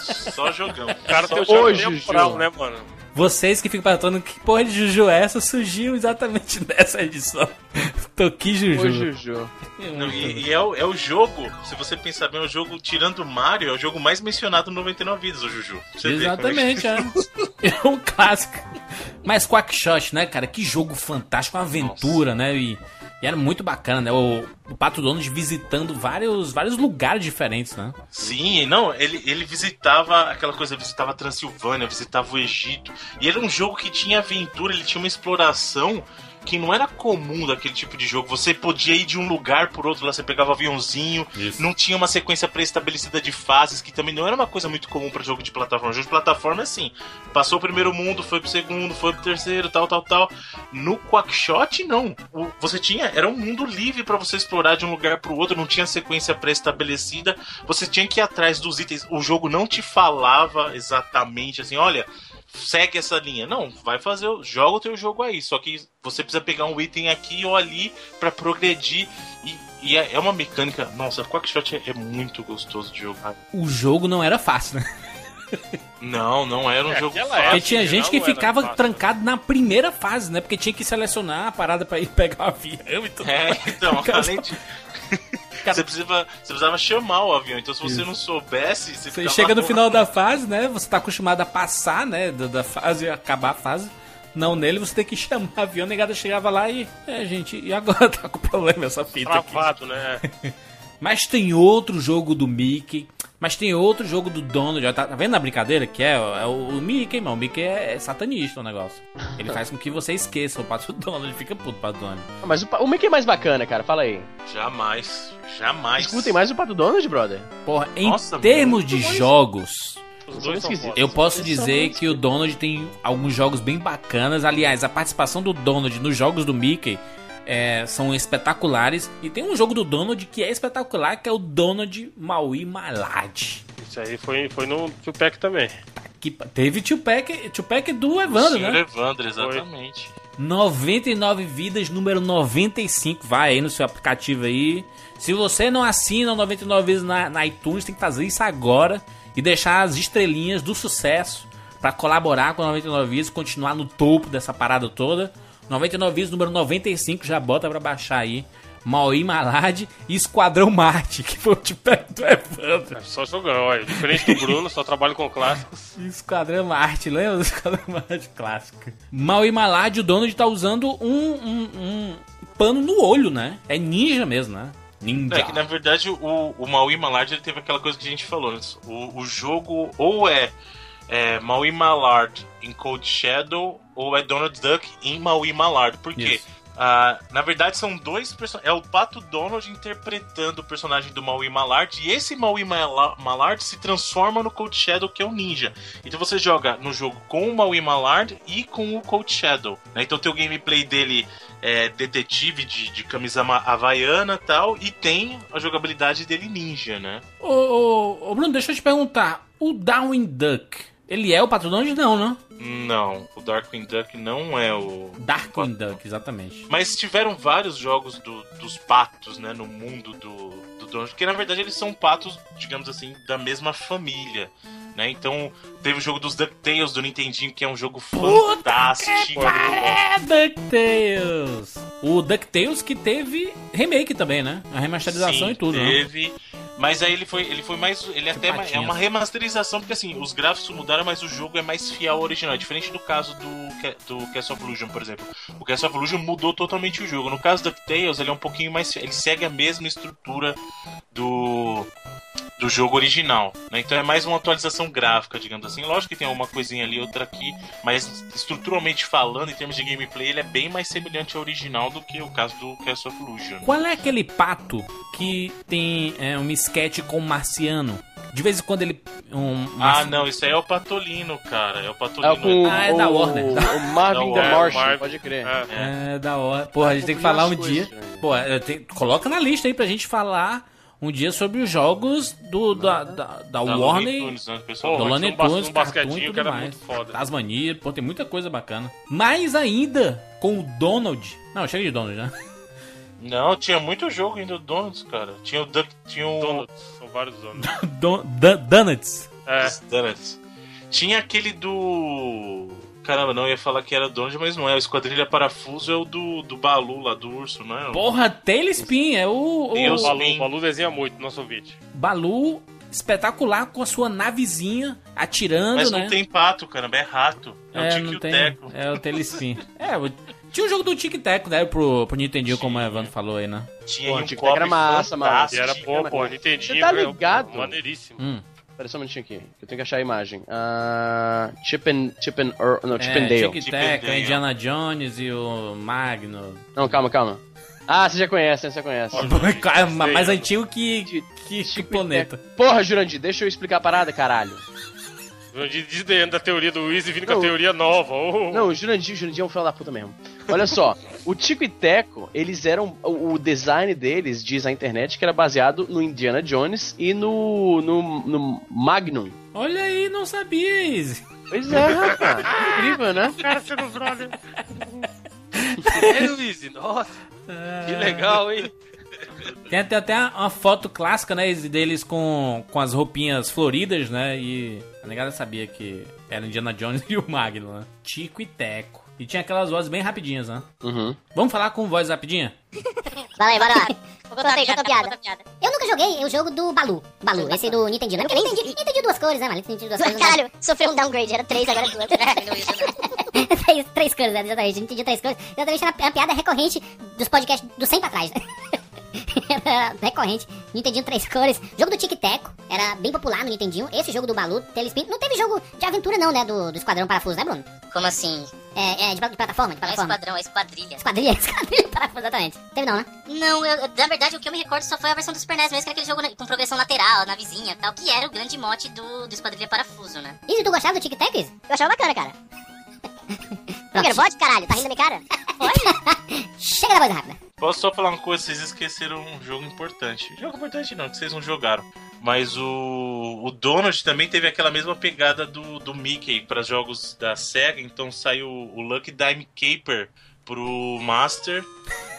Só jogão. O cara tem o Hoje, jogo temporal, né, mano? Vocês que ficam perguntando que porra de Juju é essa, surgiu exatamente nessa edição. Toqui Juju. Ô, Juju. Não, e e é, o, é o jogo, se você pensar bem, é o jogo, tirando o Mario, é o jogo mais mencionado no 99 vidas, o Juju. Você é Exatamente, é. É um clássico. Mas Quackshot, né, cara? Que jogo fantástico, uma aventura, né? E, e era muito bacana, né? O, o Pato Donald visitando vários, vários lugares diferentes, né? Sim, não, ele, ele visitava aquela coisa, visitava a Transilvânia, visitava o Egito. E era um jogo que tinha aventura, ele tinha uma exploração que não era comum daquele tipo de jogo. Você podia ir de um lugar por outro, lá você pegava aviãozinho, não tinha uma sequência pré-estabelecida de fases, que também não era uma coisa muito comum para jogo de plataforma. Jogo de plataforma é assim: passou o primeiro mundo, foi pro segundo, foi pro terceiro, tal, tal, tal. No Quackshot, não. O- você tinha, era um mundo livre para você explorar de um lugar pro outro, não tinha sequência pré-estabelecida. Você tinha que ir atrás dos itens. O jogo não te falava exatamente assim, olha, segue essa linha. Não, vai fazer, o- joga o teu jogo aí. Só que você precisa pegar um item aqui ou ali pra progredir. E, e é é uma mecânica. Nossa, Quackshot é, é muito gostoso de jogar. O jogo não era fácil, né? Não, não era um É, jogo fácil. Porque tinha gente não que ficava fácil. trancado na primeira fase, né? Porque tinha que selecionar a parada pra ir pegar o avião e tudo. É, então, além de. Você precisava, você precisava chamar o avião, então se você não soubesse, você, Você chega no final da fase, né? Você tá acostumado a passar, né? Da, da fase acabar a fase. Não nele, você tem que chamar o avião, a negada chegava lá e. É, gente, e agora tá com problema essa fita aqui. Travado, né? Mas tem outro jogo do Mickey. Mas tem outro jogo do Donald. ó, Tá, tá vendo a brincadeira? Que é, é o, o Mickey, mano. O Mickey é, é satanista o negócio. Ele faz com que você esqueça o pato Donald. Ele fica puto pato Donald. Mas o, o Mickey é mais bacana, cara. Fala aí. Jamais, jamais. Escutem mais o Pato Donald, brother. Porra, em Nossa, termos de jogos, Os dois são esquisitos. fodas. eu posso dizer que o Donald tem alguns jogos bem bacanas. Aliás, a participação do Donald nos jogos do Mickey é, são espetaculares. E tem um jogo do Donald que é espetacular, que é o Donald Maui Malad. Isso aí foi, foi no Tupac também. Que teve Tupac, Tupac do Evandro, Senhor né? Evandro, exatamente. 99 vidas, número 95. Vai aí no seu aplicativo aí. Se você não assina o 99 vidas na, na iTunes, tem que fazer isso agora e deixar as estrelinhas do sucesso pra colaborar com o 99 vidas, continuar no topo dessa parada toda. 99 vidas, número 95, já bota pra baixar aí. Maui Malad e Esquadrão Marte, que foi o tipo do Evandro. É só jogão, olha. Diferente do Bruno, só trabalho com clássicos. Esquadrão Marte, lembra do Esquadrão Marte clássico? Maui Malad, o Donald tá usando um, um, um pano no olho, né? É ninja mesmo, né? Ninja. É que na verdade o, o Maui Malard ele teve aquela coisa que a gente falou antes. O, o jogo ou é, é Maui Malard em Cold Shadow ou é Donald Duck em Maui Malard. Por quê? Ah, na verdade são dois personagens. É o Pato Donald interpretando o personagem do Maui Malard. E esse Maui Mala- Malard se transforma no Cold Shadow, que é o ninja. Então você joga no jogo com o Maui Malard e com o Cold Shadow. né? Então tem o gameplay dele é, detetive de, de camisa havaiana e tal. E tem a jogabilidade dele ninja, né? Ô, ô, ô, Bruno, deixa eu te perguntar. O Darwin Duck, ele é o Pato Donald? Não, né? Não, o Darkwing Duck não é o. Darkwing Duck, exatamente. Mas tiveram vários jogos do- dos patos, né, no mundo do, do Donald, porque na verdade eles são patos, digamos assim, da mesma família, né? Então, teve o jogo dos DuckTales do Nintendinho, que é um jogo fantástico. É DuckTales! O DuckTales que teve remake também, né? A remasterização Sim, e tudo, né? teve. Mas aí ele foi, ele foi mais. Ele até é uma remasterização, porque assim, os gráficos mudaram, mas o jogo é mais fiel ao original. É diferente do caso do, do Castle of Illusion, por exemplo. O Castle of Illusion mudou totalmente o jogo. No caso do DuckTales, ele é um pouquinho mais. Ele segue a mesma estrutura do. Do jogo original, né? Então é mais uma atualização gráfica, digamos assim. Lógico que tem uma coisinha ali, outra aqui, mas estruturalmente falando, em termos de gameplay, ele é bem mais semelhante ao original do que o caso do Castle of Illusion. Qual é aquele pato que tem é, um esquete com o marciano? De vez em quando ele. Um, Ah, não, isso aí é o Patolino, cara. É o É Patolino. o com Ah, é o, da Warner. o Marvin Da the Warner, Martian, pode crer. É. É, da hora. Porra, a gente tem que falar um dia. né? Pô, coloca na lista aí pra gente falar um dia sobre os jogos do, da, da, da Da Warner. Looney Tunes, né, pessoal? do Looney um Tunes, um e basquetinho tudo que era mais. muito foda. Tasmania, pô, tem muita coisa bacana. Mais ainda, com o Donald. Não, chega de Donald, né? Não, tinha muito jogo ainda do Donuts, cara. Tinha o Duck, tinha o Donuts, são vários donuts. Don, Donuts. É, Donuts. Tinha aquele do Caramba, não ia falar que era Donald, mas não é. O Esquadrilha Parafuso é o do, do Balu lá, do urso, não é? Porra, Tailspin é o, Tem o os- o Balu, Balu desenha muito, nosso ouvinte. Balu espetacular com a sua navezinha atirando, Mas né? não tem pato, caramba, é rato. É, o É, o tem. Teco. É o Tailspin. é, o- tinha o jogo do Tic Tac, né? Pro, pro Nintendinho, como o Evandro falou aí, né? Tinha Pô, um Tic Tac era massa, mano. Era pô, Você Nintendinho. tá é ligado? Maneiríssimo. Hum. Pera só um minutinho aqui, eu tenho que achar a imagem. Ah, Chip and, Chip and, Earl- não, Chip and É, Dale. Tic Chip Tac, and Dale. Indiana Jones e o Magno. Não, calma, calma. Ah, você já conhece, né? Você conhece. Cara, mais antigo que, que, que Chico planeta. Porra, Jurandir, deixa eu explicar a parada, caralho. Jurandir desdenhando da teoria do Easy vindo com a Não. teoria nova. Oh. Não, o Jurandir, o Jurandir é um filho da puta mesmo. Olha só, o Tico e Teco, eles eram. O, design deles, diz a internet, que era baseado no Indiana Jones e no. no, no Magnum. Olha aí, não sabia, Izzy. Pois é, rapaz. Incrível, né? cara. É, Luiz, nossa, que legal, hein? Tem até, até uma foto clássica, né, Izzy, deles com, com as roupinhas floridas, né? E a negada sabia que era Indiana Jones e o Magno, né? Tico e Teco. E tinha aquelas vozes bem rapidinhas, né? Uhum. Vamos falar com voz rapidinha? Vai, bora lá. Conta aí, conta a piada. Eu nunca joguei o jogo do Balu. Balu, esse do Nintendinho. né? Porque nem entendi, entendi duas cores, né, mano? Entendi duas cores. Caralho, sofreu um downgrade. Era três, agora é duas. três, três cores, né? Exatamente. Entendi três cores. Exatamente, era uma piada recorrente dos podcasts do 100 pra trás. Era recorrente. Nintendinho três cores. Jogo do Tic Teco. Era bem popular no Nintendinho. Esse jogo do Balu, Telespin. Não teve jogo de aventura, não, né? Do, do Esquadrão Parafuso, né, Bruno? Como assim? É, é de, de plataforma, de Não é plataforma. esquadrão, é esquadrilha. Esquadrilha, esquadrilha parafuso, exatamente. Teve não, né? Não, eu, na verdade o que eu me recordo só foi a versão do Super NES mesmo, que era aquele jogo na- com progressão lateral, na vizinha tal, que era o grande mote do, do Esquadrilha Parafuso, né? Izzy, tu gostava do Tic Tac, Izzy? Eu achava bacana, cara. Quero pode, caralho? Tá rindo da minha cara? Pode. Chega da voz rápida. Posso só falar uma coisa? Vocês esqueceram um jogo importante. Jogo importante não, que vocês não jogaram. Mas o, o Donald também teve aquela mesma pegada do, do Mickey para jogos da SEGA. Então saiu o Lucky Dime Caper pro Master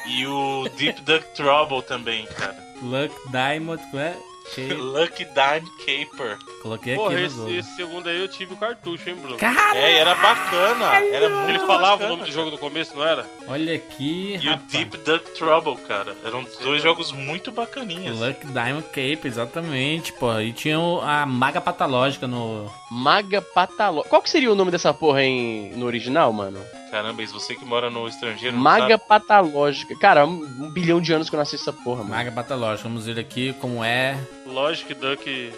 e o Deep Duck Trouble também, cara. Luck Diamond, é? Que- Lucky Dime Caper. Coloquei Porra, aqui no esse, esse segundo aí eu tive o cartucho, hein, Bruno? Cara, É, e era bacana. Era muito Ele falava bacana, o nome do jogo no começo, não era? olha aqui, E o rapaz. Deep Duck Trouble, cara. Eram dois jogos muito bacaninhas. Luck Diamond Cape, exatamente, pô. E tinha o- a maga patológica no... Maga Patalógica. Qual que seria o nome dessa porra em, no original, mano? Caramba, isso você que mora no estrangeiro. Maga sabe? Patalógica. Cara, um, um bilhão de anos que eu nasci essa porra, mano. Maga patológica. Vamos ver aqui como é. Logic Duck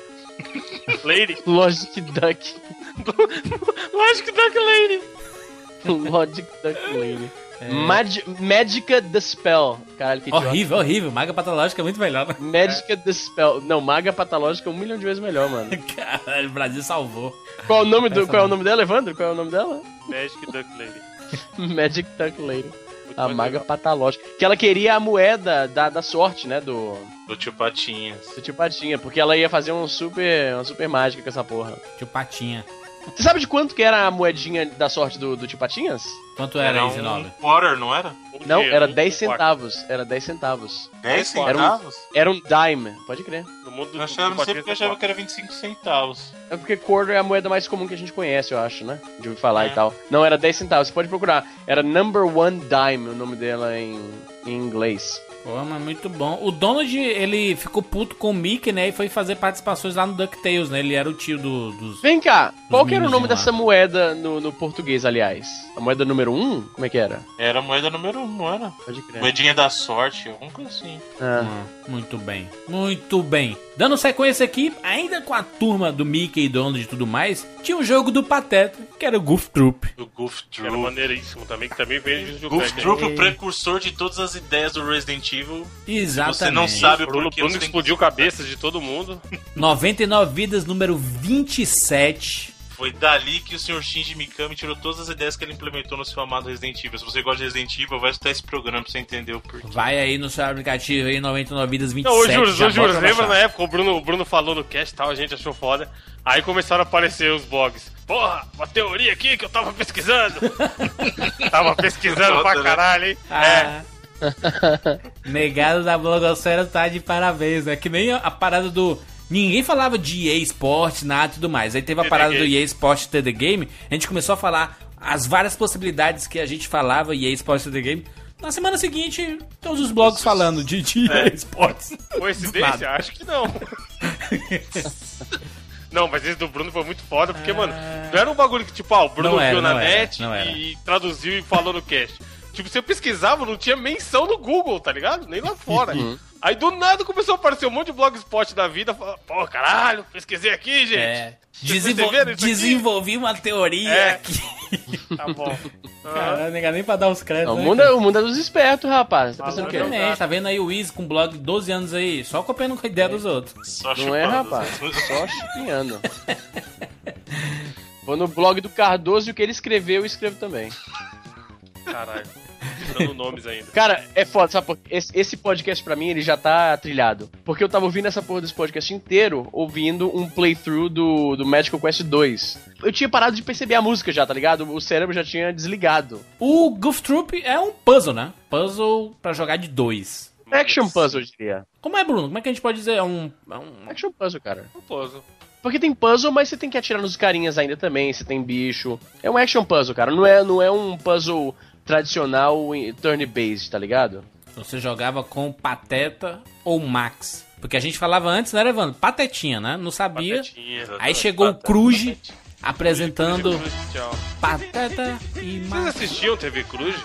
Lady. Logic Duck. Logic Duck Lady. Logic Duck Lady. É. Mag Magica the Spell. Caralho, que idiota. Horrível, horrível. Maga patológica é muito melhor. né? Magica the Spell. Não, Maga Patológica é um milhão de vezes melhor, mano. Caralho, o Brasil salvou. Qual é o nome do, qual é o nome dela, Evandro? Qual é o nome dela? Magic Duck Lady. Magic Duck Lady. Muito A Maga legal. Patológica. Que ela queria a moeda da, da sorte, né? Do, Do tio Patinhas. do tio Patinha. Porque ela ia fazer um super, uma super mágica com essa porra. Tio Patinha. Você sabe de quanto que era a moedinha da sorte do, do tio Patinhas? Quanto era, Era um quarter, não era? Um Não, dinheiro, era um 10 quarto. centavos. Era 10 centavos. 10 Era um- centavos? Era um dime, pode crer. No mundo do Eu achava, não sei porque eu achava que era 25 centavos. É porque quarter é a moeda mais comum que a gente conhece, eu acho, né? De ouvir falar É. e tal. Não, era 10 centavos, você pode procurar. Era Number One Dime, o nome dela em, em inglês. Pô, mas muito bom. O Donald, ele ficou puto com o Mickey, né? E foi fazer participações lá no DuckTales, né? Ele era o tio do, dos... Vem cá, qual que era o nome dessa moeda no, no português, aliás? A moeda número 1? Um? Como é que era? Era a moeda número 1, um, não era? Pode crer. Moedinha da sorte, alguma coisa assim. Ah. Ah, muito bem. Muito bem. Dando sequência aqui, ainda com a turma do Mickey e Donald e tudo mais, tinha um jogo do Pateta, que era o Goof Troop. O Goof Que era Troop. maneiríssimo também, que também veio de Goof. Troop, o precursor de todas as ideias do Resident Evil. Exatamente. Você não sabe O Bruno, por que Bruno você tem explodiu cabeças de todo mundo. 99 vidas, número 27. Foi dali que o Sr. Shinji Mikami tirou todas as ideias que ele implementou no seu amado Resident Evil. Se você gosta de Resident Evil, vai escutar esse programa pra você entender o porquê. Vai aí no seu aplicativo aí, 99 vidas, 27. Não, Juros, Juros, bota pra lembra na época, o Bruno, o Bruno falou no cast e tal, a gente achou foda. Aí começaram a aparecer os blogs. Porra, uma teoria aqui que eu tava pesquisando. tava pesquisando pra né? caralho, hein? É. Negado da blogosfera tá de parabéns, né? Que nem a, parada do... Ninguém falava de EA Sports, nada e tudo mais. Aí teve a parada do. EA Sports TD Game, a gente começou a falar as várias possibilidades que a gente falava EA Sports TD Game. Na semana seguinte, todos os blogs falando de, de EA Sports. Coincidência? Acho que não. Não, mas esse do Bruno foi muito foda, porque, mano, não era um bagulho que, tipo, ah, o Bruno Não era, viu na era, net não era. e traduziu e falou no cast. Tipo, você pesquisava, não tinha menção no Google, tá ligado? Nem lá fora. Uhum. Aí do nada começou a aparecer um monte de blogspot da vida, pô, caralho, pesquisei aqui, gente. É. Desenvol- desenvolvi uma teoria É. aqui. Tá bom. Cara, não é nem pra dar os créditos. O né, mundo, cara? é, o mundo é dos espertos, rapaz. Tá pensando o quê? não. Exatamente, tá vendo aí o Wiz com blog de 12 anos aí, só copiando com a ideia dos outros. Só Não é, chupando. rapaz? Só chupinhando. Vou no blog do Cardoso e o que ele escreveu, eu escrevo também. Caralho. Dando nomes ainda. Cara, é foda, sabe? por quê? Esse, esse podcast pra mim, ele já tá trilhado. Porque eu tava ouvindo essa porra desse podcast inteiro, ouvindo um playthrough do, do Magical Quest 2. Eu tinha parado de perceber a música já, tá ligado? O cérebro já tinha desligado. O Goof Troop é um puzzle, né? Puzzle pra jogar de dois. Action puzzle, eu diria. Como é, Bruno? Como é que a gente pode dizer? É um. É um... Action puzzle, cara. Um puzzle. Porque tem puzzle, mas você tem que atirar nos carinhas ainda também, você tem bicho. É um action puzzle, cara. Não é, não é um puzzle tradicional em- turn-based, tá ligado? Você jogava com Pateta ou Max. Porque a gente falava antes, né, Evandro? Patetinha, né? Não sabia. Patetinha. Aí chegou o Cruz apresentando Cruz. Pateta e Vocês Max. assistiam TV Cruz?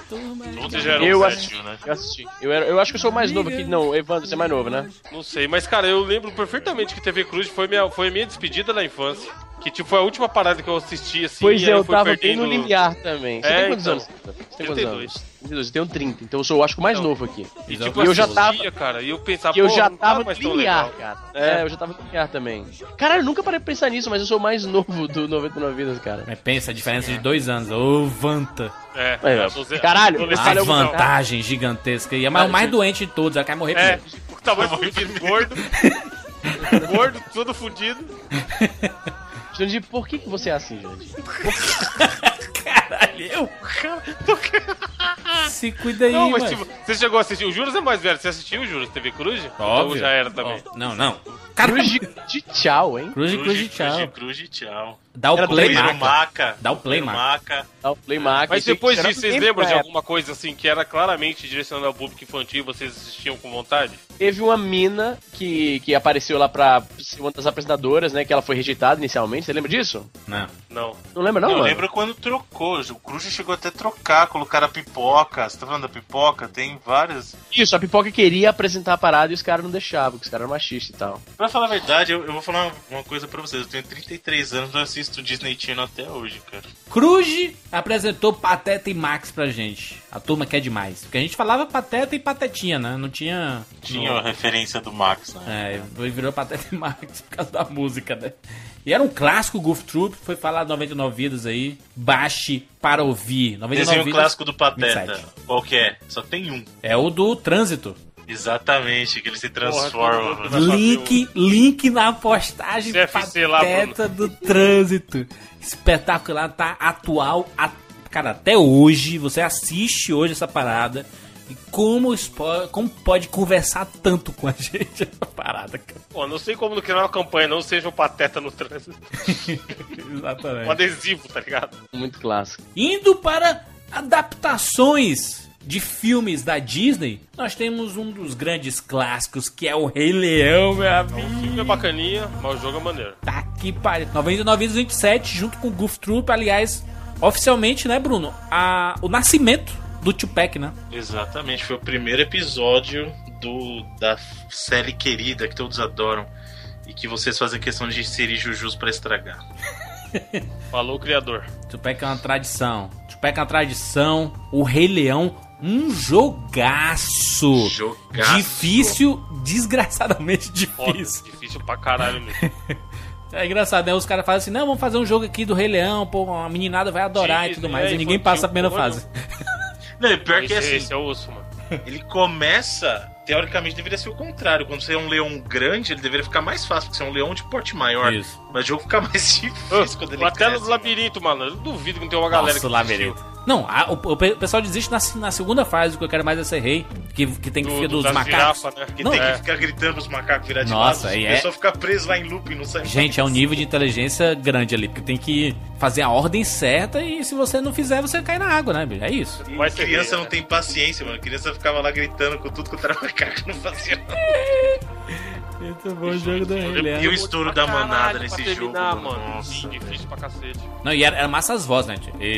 Vocês já eram Eu assisti, né? eu assisti. Eu, era- eu acho que eu sou mais novo aqui. Não, Evandro, você é mais novo, né? Não sei, mas cara, eu lembro perfeitamente que TV Cruz foi minha, foi a minha despedida da infância. Que tipo, foi a última parada que eu assisti assim. Pois e é, aí eu fui tava perdendo... bem no limiar também. Você É, tem quantos então. anos? Você tem quantos 32. anos? 32, eu tenho 30, então eu sou, eu acho que o mais novo aqui. E E tipo, eu já assistia, tava. cara, e eu pensava, E eu já tá tava no legal. cara. É, eu já tava no linear também. Caralho, eu nunca parei pra pensar nisso, mas eu sou o mais novo do 99 Vidas, cara. Mas pensa, a diferença de dois anos. Ô, Vanta. É, É, é, caralho, A vantagem gigantesca. E é mais, o mais doente de todos, ela quer morrer É, primeiro. o tamanho fudido, gordo. gordo, todo fudido. Jandir, por que, que você é assim, Jandir? Caralho, eu? Se cuida aí, Não, mas mano. tipo, você chegou a assistir. O Juras é mais velho. Você assistiu o Juras TV Cruz? Óbvio. Ou já era também? Ó, Não, não. Cara, Cruz de, tchau, hein? cruz de cruz de tchau. Cruz, cruz de tchau. Dá o Era play, marca. maca. Dá o play, marca. maca. Dá o Play Mark. Mas depois disso, vocês lembram de alguma coisa assim que era claramente direcionada ao público infantil e vocês assistiam com vontade? Teve uma mina que, que apareceu lá pra ser uma das apresentadoras, né? Que ela foi rejeitada inicialmente. Você lembra disso? Não. Não. Não lembra, não, eu mano? lembro quando trocou. O Cruz chegou até a trocar, colocaram a pipoca. Você tá falando da pipoca? Tem várias. Isso, a pipoca queria apresentar a parada e os caras não deixavam, porque os caras eram machistas e tal. Pra falar a verdade, eu, eu vou falar uma, coisa pra vocês. Eu tenho 33 anos e eu assisto Disney Channel até hoje, cara. Cruz apresentou Pateta e Max pra gente. A turma quer demais. Porque a gente falava Pateta e Patetinha, né? Não tinha. Tinha a referência do Max, né? É, virou Pateta e Max por causa da música, né? E era um clássico Goof Troop, foi falado 99 vidas aí. Baixe para ouvir. 99 Desenho vidas. clássico do Pateta. 27. Qual que é? Só tem um. É o do trânsito. Exatamente, que ele se Porra, transforma. fazer Link, link na postagem CFC lá, Pateta do trânsito. Espetacular, tá atual. a- Cara, até hoje, você assiste hoje essa parada. E como, como pode conversar tanto com a gente essa parada, cara. Pô, não sei como não criar uma campanha, não seja um pateta no trânsito. Um Exatamente. adesivo, tá ligado? Muito clássico. Indo para adaptações de filmes da Disney, nós temos um dos grandes clássicos que é o Rei Leão, meu amigo. O filme é bacaninha, mas o jogo é maneiro. Tá que pariu. 99 vezes 27, junto com o Goof Troop, aliás, oficialmente, né, Bruno? A, o nascimento do Tupac, né? Exatamente, foi o primeiro episódio do da série querida que todos adoram e que vocês fazem questão de inserir jujus pra estragar. Falou o criador. Tupac é uma tradição. Tupac é uma tradição. O Rei Leão, um jogaço. Jogaço. Difícil, desgraçadamente Foda, difícil. difícil pra caralho mesmo. É engraçado, né? Os caras fazem assim, não, vamos fazer um jogo aqui do Rei Leão, pô, a meninada vai adorar e tudo mais. é, e ninguém passa a primeira fase. Não, pior que esse, assim, esse é o osso, mano. ele começa, teoricamente deveria ser o contrário. Quando você é um leão grande, ele deveria ficar mais fácil, porque você é um leão de porte maior. Isso. Mas o jogo fica mais difícil quando ele Até cresce. no labirinto, mano. Eu duvido que não tem uma galera Nossa, que o labirinto. Não, a- o, o pe- o pessoal desiste na, na segunda fase, o que eu quero mais é ser rei, que, que tem que Do- ficar do- dos macacos. girafa, né? Que Não, tem é. que ficar gritando os macacos virar de Nossa, lado. aí O é- pessoal fica preso lá em loop e não sai Gente, é um nível de inteligência grande ali, porque tem que fazer a ordem certa e se você não fizer, você cai na água, né, bicho? É isso. E ser criança rei, não né? tem paciência, mano. A criança ficava lá gritando com tudo que era macaco, não fazia nada. Muito bom o jogo do Rei E Leão. o estouro da manada nesse terminar, jogo, mano. Nossa, Sim, difícil pra cacete. Não, e era, era massa as vozes, né?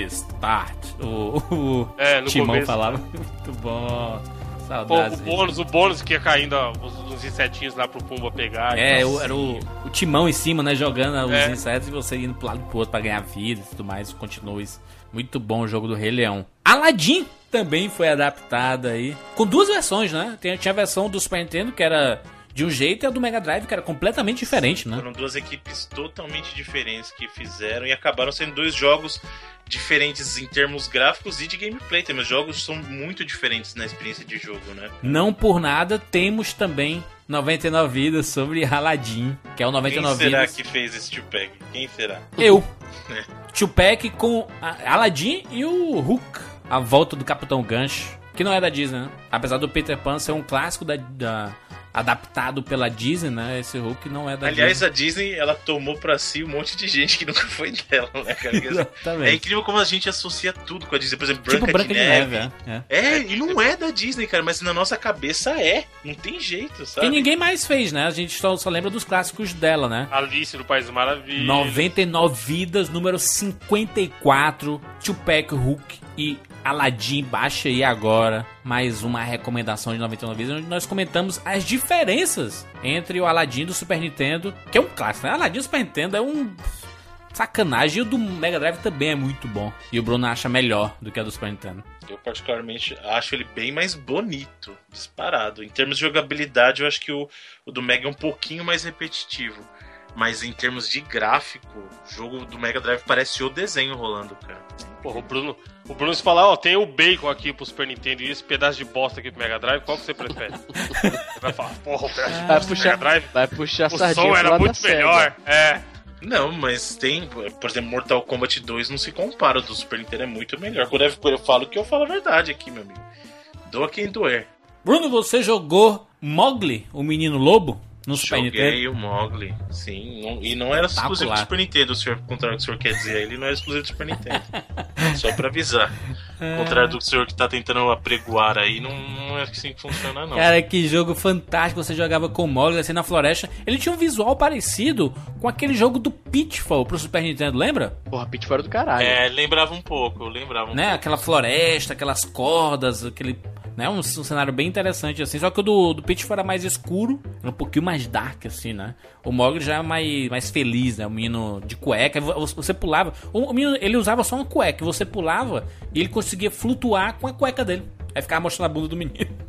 Start. O, o É, no Timão começo. falava. Muito bom. Pô, Saudades. o bônus, o bônus que ia caindo ó, os, os insetinhos lá pro Pumba pegar. É, então, o- era o, o Timão em cima, né? Jogando os É. insetos e você indo pro lado e pro outro pra ganhar vida e tudo mais. Continua isso. Muito bom o jogo do Rei Leão. Aladdin também foi adaptado aí. Com duas versões, né? Tem- Tinha a versão do Super Nintendo, que era de um jeito, e a do Mega Drive, que era completamente diferente, né? Foram duas equipes totalmente diferentes que fizeram e acabaram sendo dois jogos diferentes em termos gráficos e de gameplay. Também os jogos são muito diferentes na experiência de jogo, né? Não por nada, temos também 99 vidas sobre Aladdin, que é o Quem 99 será vidas. que fez esse Tupac? Quem será? Eu. É. Tupac com Aladdin e o Hook. A volta do Capitão Gancho. Que não é da Disney, né? Apesar do Peter Pan ser um clássico da, da- adaptado pela Disney, né? Esse Hook não é da Aliás, Disney. a Disney, ela tomou pra si um monte de gente que nunca foi dela, né, cara? Exatamente. É incrível como a gente associa tudo com a Disney. Por exemplo, Tipo Branca, Branca de, de Neve. Neve, é. é. É, e não é da Disney, cara, mas na nossa cabeça é. Não tem jeito, sabe? E ninguém mais fez, né? A gente só, só lembra dos clássicos dela, né? Alice do País das Maravilhas. 99 vidas, número 54, Tupac, Hook e Aladdin. Baixa aí agora mais uma recomendação de 99 vidas, onde nós comentamos as diferenças entre o Aladdin do Super Nintendo, que é um clássico, né? Aladdin do Super Nintendo é um. sacanagem. E o do Mega Drive também é muito bom. E o Bruno acha melhor do que a do Super Nintendo. Eu particularmente acho ele bem mais bonito, disparado. Em termos de jogabilidade, eu acho que o, o do Mega é um pouquinho mais repetitivo. Mas em termos de gráfico, o jogo do Mega Drive parece o desenho rolando, cara. Porra, o Bruno, o Bruno se falar, ó, tem o bacon aqui pro Super Nintendo e esse pedaço de bosta aqui pro Mega Drive, qual que você prefere? Ele vai falar, porra, o pedaço de Vai bosta puxar, Mega Drive, vai puxar o sardinha som pro era muito melhor. É. Não, mas tem, por exemplo, Mortal Kombat 2 não se compara, o do Super Nintendo é muito melhor. Quando eu eu falo que eu falo a verdade aqui, meu amigo. Doa quem doer. Bruno, você jogou Mogli, o menino lobo, no Super Nintendo? Joguei o Mogli, sim. não- e não era exclusivo do. Super Nintendo, o senhor, ao contrário do que o senhor quer dizer, ele não era exclusivo do Super Nintendo. Só pra avisar. Ao contrário do senhor que tá tentando apregoar aí, não, não é assim que funciona, não. Cara, que jogo fantástico. Você jogava com o Mogli assim na floresta. Ele tinha um visual parecido com aquele jogo do Pitfall pro Super Nintendo, lembra? Porra, Pitfall era do caralho. É, lembrava um pouco, lembrava um Né? pouco. Aquela floresta, aquelas cordas, aquele. Né? Um, um cenário bem interessante assim. Só que o do, do Pitfall era mais escuro, era um pouquinho mais dark, assim, né? O Mogli já é mais, mais feliz, né? O menino de cueca. vo- Você pulava. O, menino, ele usava só uma cueca. Você pulava e ele conseguia flutuar com a cueca dele. Aí ficava mostrando a bunda do menino.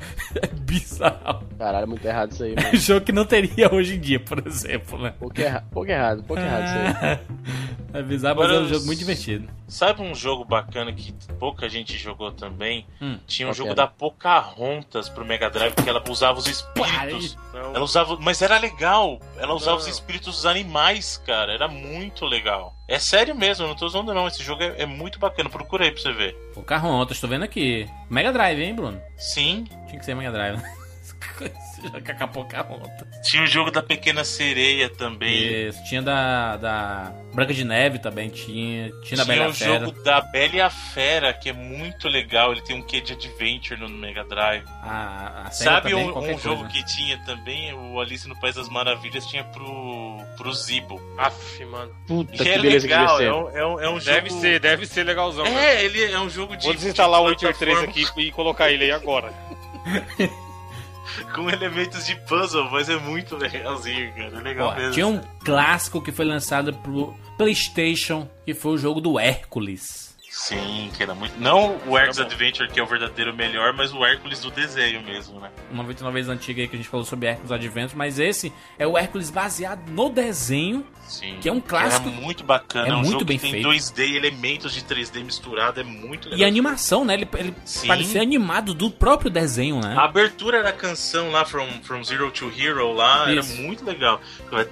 É bizarro. Caralho, muito errado isso aí, É mano. jogo que não teria hoje em dia, por exemplo, né? Pouco, erra... pouco errado, pouco errado isso aí. É bizarro, mas é um jogo muito divertido. Sabe um jogo bacana que pouca gente jogou também? Hum, Tinha um jogo que da era? Pocahontas pro Mega Drive, que ela usava os espíritos. Ela usava. Mas era legal. Ela usava os espíritos dos animais, cara. Era muito legal. É sério mesmo, eu não tô usando não. Esse jogo é, é muito bacana. Procura aí pra você ver. Pocahontas, tô vendo aqui. Mega Drive, hein, Bruno? Sim. Tinha que ser Mega Drive. Tinha o jogo da Pequena Sereia também. Isso, tinha da, da Branca de Neve também, tinha. Tinha da Tinha Bela o Fera. jogo da Bela e a Fera, que é muito legal. Ele tem um quê de adventure no Mega Drive. A, Sabe também, um, um jogo que tinha também? O Alice no País das Maravilhas tinha pro, pro Zibo. Aff, mano. Puta, Que que é beleza que legal, devia é um, é um, é um Deve jogo... ser, deve ser legalzão. cara. É, ele é um jogo de. Vou desinstalar o de Witcher 3 plataforma aqui e colocar ele aí agora. Com elementos de puzzle, mas é muito legalzinho, cara. É legal Ó, mesmo. tinha um clássico que foi lançado pro PlayStation, que foi o jogo do Hércules. Sim, que era muito. Não o Hercules Adventure, que é o verdadeiro melhor, mas o Hércules do desenho mesmo, né? 99 vezes antiga aí que a gente falou sobre Hércules Adventure, mas esse é o Hércules baseado no desenho, Sim. que é um clássico. Era muito bacana. É É um muito jogo bem que tem feito. 2D, elementos de 3D misturado, é muito legal. E a animação, né? Ele, ele Sim. parecia animado do próprio desenho, né? A abertura da canção lá, From, From Zero to Hero, lá, Isso. era muito legal. Puta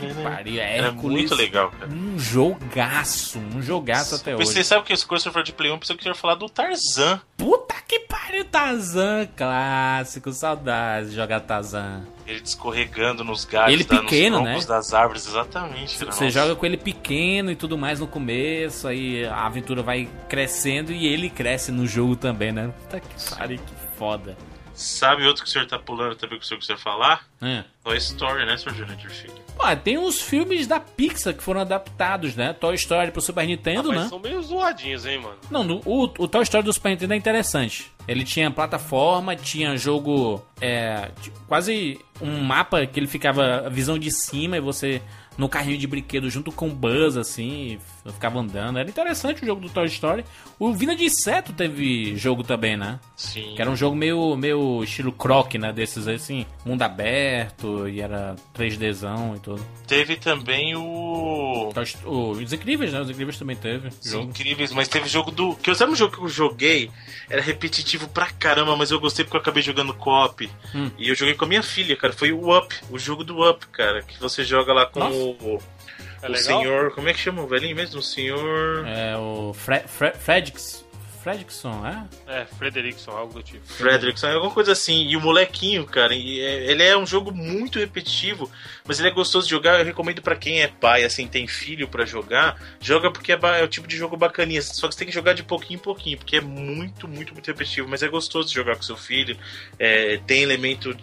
que pariu, Era Hércules. muito legal, cara. Um jogaço, um jogaço até Você hoje. sabe que esse Christopher de Play 1 pensou que eu ia falar do Tarzan. Puta que pariu, Tarzan, clássico, saudades de jogar Tarzan. Ele escorregando nos galhos, Ele da- pequeno, nos troncos né? das árvores, exatamente. Você Nossa. joga com ele pequeno e tudo mais no começo, aí a aventura vai crescendo e ele cresce no jogo também, né? Puta que pariu, que foda. Sabe outro que o senhor tá pulando também que o senhor quiser falar? É. Toy Story, né, Sr. Júnior de Filho? Pô, tem uns filmes da Pixar que foram adaptados, né? Toy Story pro Super Nintendo, Mas né? são meio zoadinhos, hein, mano. Não, o, o Toy Story do Super Nintendo é interessante. Ele tinha plataforma, tinha jogo. É, quase um mapa que ele ficava visão de cima e você no carrinho de brinquedo junto com o Buzz, assim, e ficava andando. Era interessante o jogo do Toy Story. O Vida de Inseto teve jogo também, né? Sim. Que era um jogo meio, meio estilo croc, né? Desses assim, mundo aberto e era 3Dzão e tudo. Teve também o. O- Os Incríveis, né? Os Incríveis também teve Os jogo. incríveis, mas teve jogo do. Que eu sabe um jogo que eu joguei? Era repetitivo pra caramba, mas eu gostei porque eu acabei jogando co-op. Hum. E eu joguei com a minha filha, cara. Foi o Up, o jogo do Up, cara. Que você joga lá com Nossa. o. É o legal? senhor. Como é que chama o velhinho mesmo? O senhor. É o Fre Fre Fredricks. Fredrickson, é? É, Frederickson, algo do tipo. Fredrickson, alguma coisa assim. E o molequinho, cara, é- ele é um jogo muito repetitivo, mas ele é gostoso de jogar. Eu recomendo pra quem é pai, assim, tem filho pra jogar. Joga porque é, é o tipo de jogo bacaninha. Só que você tem que jogar de pouquinho em pouquinho, porque é muito, muito, muito repetitivo. Mas é gostoso de jogar com seu filho. É, tem elemento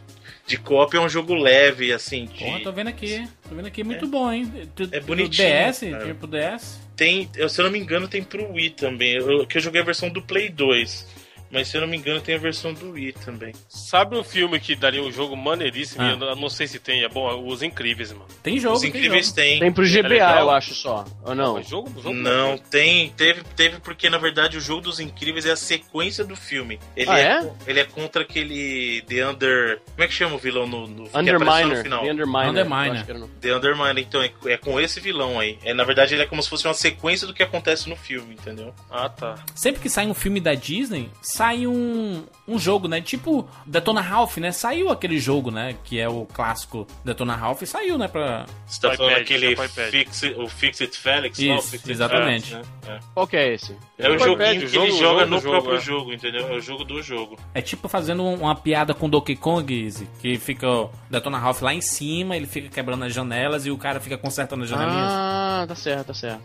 de co-op, é um jogo leve, assim. De... Porra, tô vendo aqui. Tô vendo aqui, muito bom, hein? Tu- É bonitinho, DS, cara. pro DS. Tem, se eu não me engano, tem pro Wii também. Eu, que eu joguei a versão do Play 2. Mas se eu não me engano tem a versão do Wii também. Sabe um filme que daria um jogo maneiríssimo? Ah. Eu não- não sei se tem, é bom, Os Incríveis, mano. Tem jogo, Os tem Incríveis jogo. tem. Tem pro É GBA, legal? eu acho só. Ou não? Mas jogo, jogo Não, tem, teve, teve porque na verdade o jogo dos Incríveis é a sequência do filme. Ele Ah, é? é? ele é contra aquele The Under, como é que chama o vilão no, no que apareceu no Underminer. final? The Underminer. Underminer. no- The Underminer, então é, é com esse vilão aí. É na verdade ele é como se fosse uma sequência do que acontece no filme, entendeu? Ah, tá. Sempre que sai um filme da Disney, sai um, um jogo, né? Tipo Detona Ralph, né? Saiu aquele jogo, né? Que é o clássico Detona Ralph. Saiu, né? Pra... Você tá falando aquele é iPad. Fix, It- o Fix It Felix? Isso, Fix It exatamente. Felix, né? Qual que é esse? É, é o o joguinho iPad, que jogo- ele joga no jogo, próprio é. jogo, entendeu? É o jogo do jogo. É tipo fazendo um- uma piada com Donkey Kong, que fica o Detona Ralph lá em cima, ele fica quebrando as janelas e o cara fica consertando as janelinhas. Ah, tá certo, tá certo.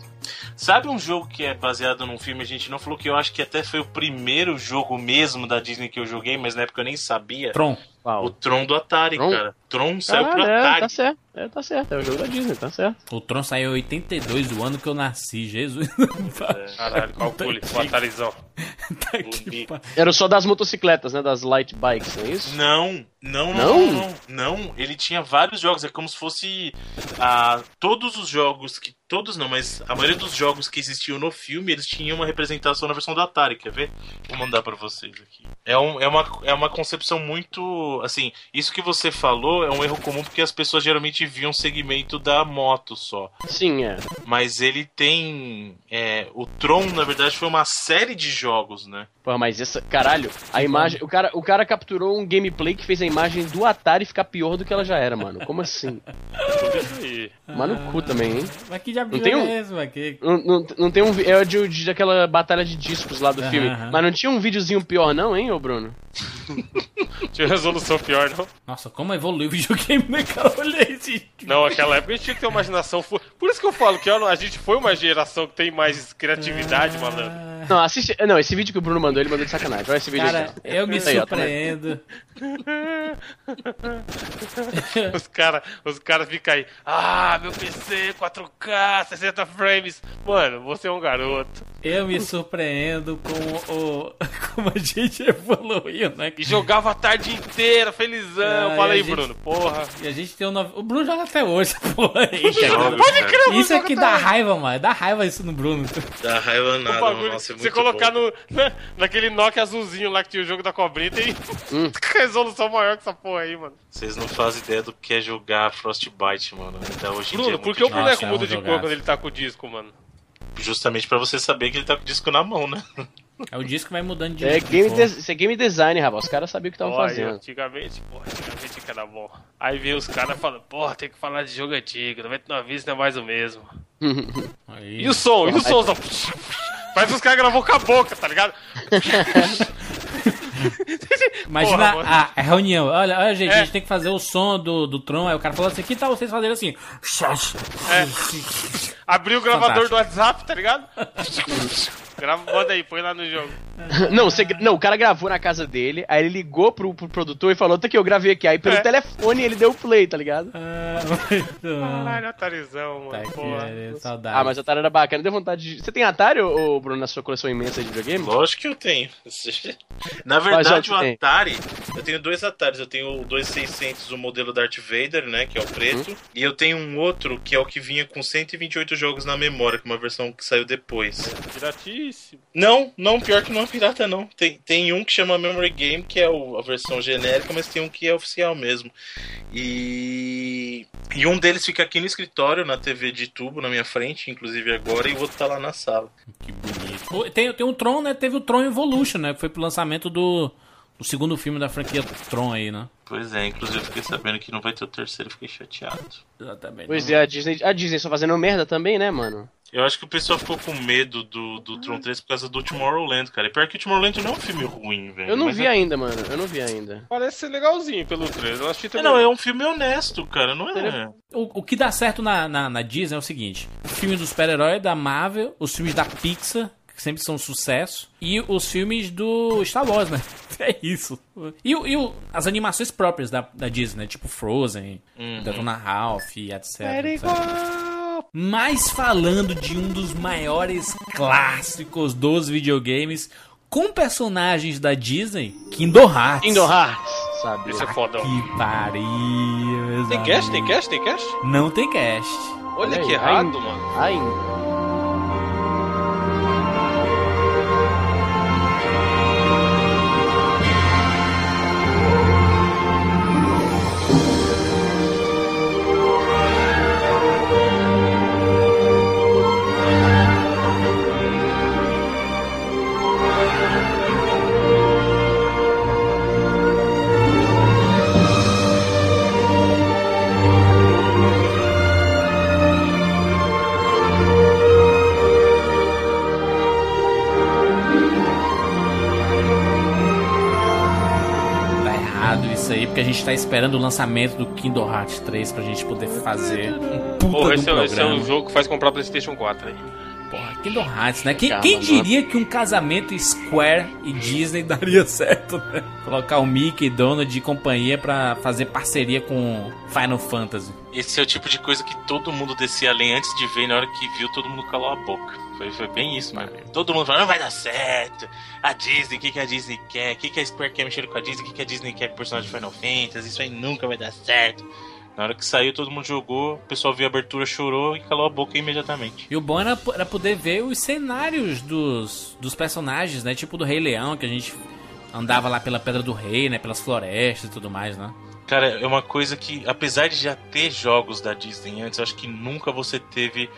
Sabe um jogo que é baseado num filme? A gente não falou que eu acho que até foi o primeiro jogo mesmo da Disney que eu joguei, mas na época eu nem sabia. Tron. Qual? O Tron do Atari, Tron? cara. Tron saiu Ah, pro é, Atari. tá certo. É, tá certo. É o jogo da Disney, tá certo. O Tron saiu em 82, o ano que eu nasci, Jesus. Caralho, calcule, o Atarizão. Tá que pa- Era só das motocicletas, né? Das light bikes, não é isso? Não, não, não, Não? não, não, não. Ele tinha vários jogos. É como se fosse ah, todos os jogos que todos não, mas a maioria dos jogos que existiam no filme eles tinham uma representação na versão do Atari. Quer ver? Vou mandar pra vocês aqui. É, um, é, uma, é uma concepção muito assim. Isso que você falou é um erro comum porque as pessoas geralmente viam o segmento da moto só. Sim, é. Mas ele tem é, o Tron na verdade foi uma série de jogos, né? Pô, mas essa. Caralho, a imagem. O cara, o cara capturou um gameplay que fez a imagem do Atari ficar pior do que ela já era, mano. Como assim? Mano, no cu também, hein? Mas que diabo Não tem um- é esse? Que- Não, não, não tem um. É de, de daquela batalha de discos lá do filme. Mas não tinha um videozinho pior, não, hein, ô Bruno? Tinha resolução pior, não? Nossa, como evoluiu o videogame, né, cara? Olha esse... Não, aquela época a gente tinha que ter uma imaginação. Por isso que eu falo que ó, a gente foi uma geração que tem mais criatividade, malandro. Não, assiste. Não, esse vídeo que o Bruno mandou, ele mandou de sacanagem. Olha esse vídeo Cara, eu me Aí, ó, tá surpreendo. Os caras os cara ficam aí. Ah, meu PC, 4K, 60 frames. Mano, você é um garoto. Eu me surpreendo com o. Como a gente evoluiu, né? E jogava a tarde inteira, felizão. Ah, Fala aí, gente- Bruno. Porra. E a gente tem um novo. O Bruno joga até hoje, essa porra aí, Pode crer, Bruno Isso aqui até dá raiva, mano. Dá raiva isso no Bruno. Dá raiva nada, bagulho, nossa, é você colocar bom. no, na- naquele Nokia azulzinho lá que tinha o jogo da cobrinha, tem Hum. resolução maior que essa porra aí, mano. Vocês não fazem ideia do que é jogar Frostbite, mano. Então, hoje em dia é Bruno, muito por que o boneco é muda de cor quando ele tá com o disco, mano? Justamente pra você saber que ele tá com o disco na mão, né? É o disco que vai mudando de. É de game cor. des- Isso é game design, rapaz. Os caras sabiam o que estavam fazendo. Antigamente, porra, antigamente que era bom. Aí vem os caras falando, porra, tem que falar de jogo antigo, 99 vezes não é mais o mesmo. Aí. E o som? E o som? Parece que os caras gravou com a boca, tá ligado? Imagina Porra, a, a reunião. Olha, olha, gente, É. a gente tem que fazer o som do, do Tron. Aí o cara falou assim: que tal vocês fazerem assim? É. Abriu o gravador do WhatsApp, tá ligado? Grava, manda aí, põe lá no jogo. Não, você, não, o cara gravou na casa dele, aí ele ligou pro, pro produtor e falou: tá aqui, eu gravei aqui. Aí pelo É. telefone ele deu play, tá ligado? Ah. Caralho, Atarizão, Tá mano. aqui, porra. é, saudade. Ah, mas Atari era bacana, deu vontade de. Você tem Atari, ô, Bruno, na sua coleção imensa de videogame? Lógico que eu tenho. Na verdade, o você tem? Atari, eu tenho dois Ataris. Eu tenho o 2600, o modelo Darth Vader, né, que é o preto, e eu tenho um outro que é o que vinha com 128 jogos na memória, que é uma versão que saiu depois. Não, não, pior que não é pirata não. Tem, tem um que chama Memory Game, que é o- a versão genérica, mas tem um que é oficial mesmo. E e um deles fica aqui no escritório, na TV de tubo na minha frente, inclusive agora, e o outro tá lá na sala. Que bonito. Tem, tem o Tron, né? Teve o Tron Evolution, né? Que foi pro lançamento do, do segundo filme da franquia Tron aí, né? Pois é, inclusive eu fiquei sabendo que não vai ter o terceiro, fiquei chateado. Exatamente. Pois é, a Disney, a Disney só fazendo merda também, né, mano? Eu acho que o pessoal ficou com medo do, do Tron 3 por causa do Tomorrowland, cara. E pior que o Tomorrowland não é um filme ruim, velho. Eu não vi é... ainda, mano. Eu não vi ainda. Parece ser legalzinho pelo trailer. Eu assisti É, também. Não, é um filme honesto, cara, não é? O, o que dá certo na, na, na Disney é o seguinte: o filme dos super-heróis da Marvel, os filmes da Pixar, que sempre são um sucesso, e os filmes do Star Wars, né? É isso. E, o- e o- as animações próprias da, da Disney, né? Tipo Frozen, Uhum. Detona Ralph, etc. etc. Mas falando de um dos maiores clássicos dos videogames, com personagens da Disney, Kingdom Hearts. Kingdom Hearts, sabe? Isso é fodão. Que pariu. Tem cast? Tem cast? Tem cast? Não tem cast. Olha Olha que aí, errado, ainda. mano. Ainda. Porque a gente tá esperando o lançamento do Kingdom Hearts 3 pra gente poder fazer um puta Porra, de esse, um é, esse é programa. um jogo que faz comprar PlayStation 4 aí. Porra, Kingdom Hearts, né? Quem, Calma, quem mano. diria que um casamento Square e Disney daria certo, né? Colocar o Mickey, Donald e companhia pra fazer parceria com Final Fantasy. Esse é o tipo de coisa que todo mundo descia além antes de ver, e na hora que viu, todo mundo calou a boca. Foi, foi bem isso, mano. Todo mundo falou, não vai dar certo. A Disney, o que, que a Disney quer? O que, que a Square quer mexer com a Disney? O que, que a Disney quer com o personagem de Final Fantasy? Isso aí nunca vai dar certo. Na hora que saiu, todo mundo jogou, o pessoal viu a abertura, chorou e calou a boca imediatamente. E o bom era, era poder ver os cenários dos, dos personagens, né? Tipo do Rei Leão, que a gente andava lá pela Pedra do Rei, né? Pelas florestas e tudo mais, né? Cara, é uma coisa que, apesar de já ter jogos da Disney antes, eu acho que nunca você teve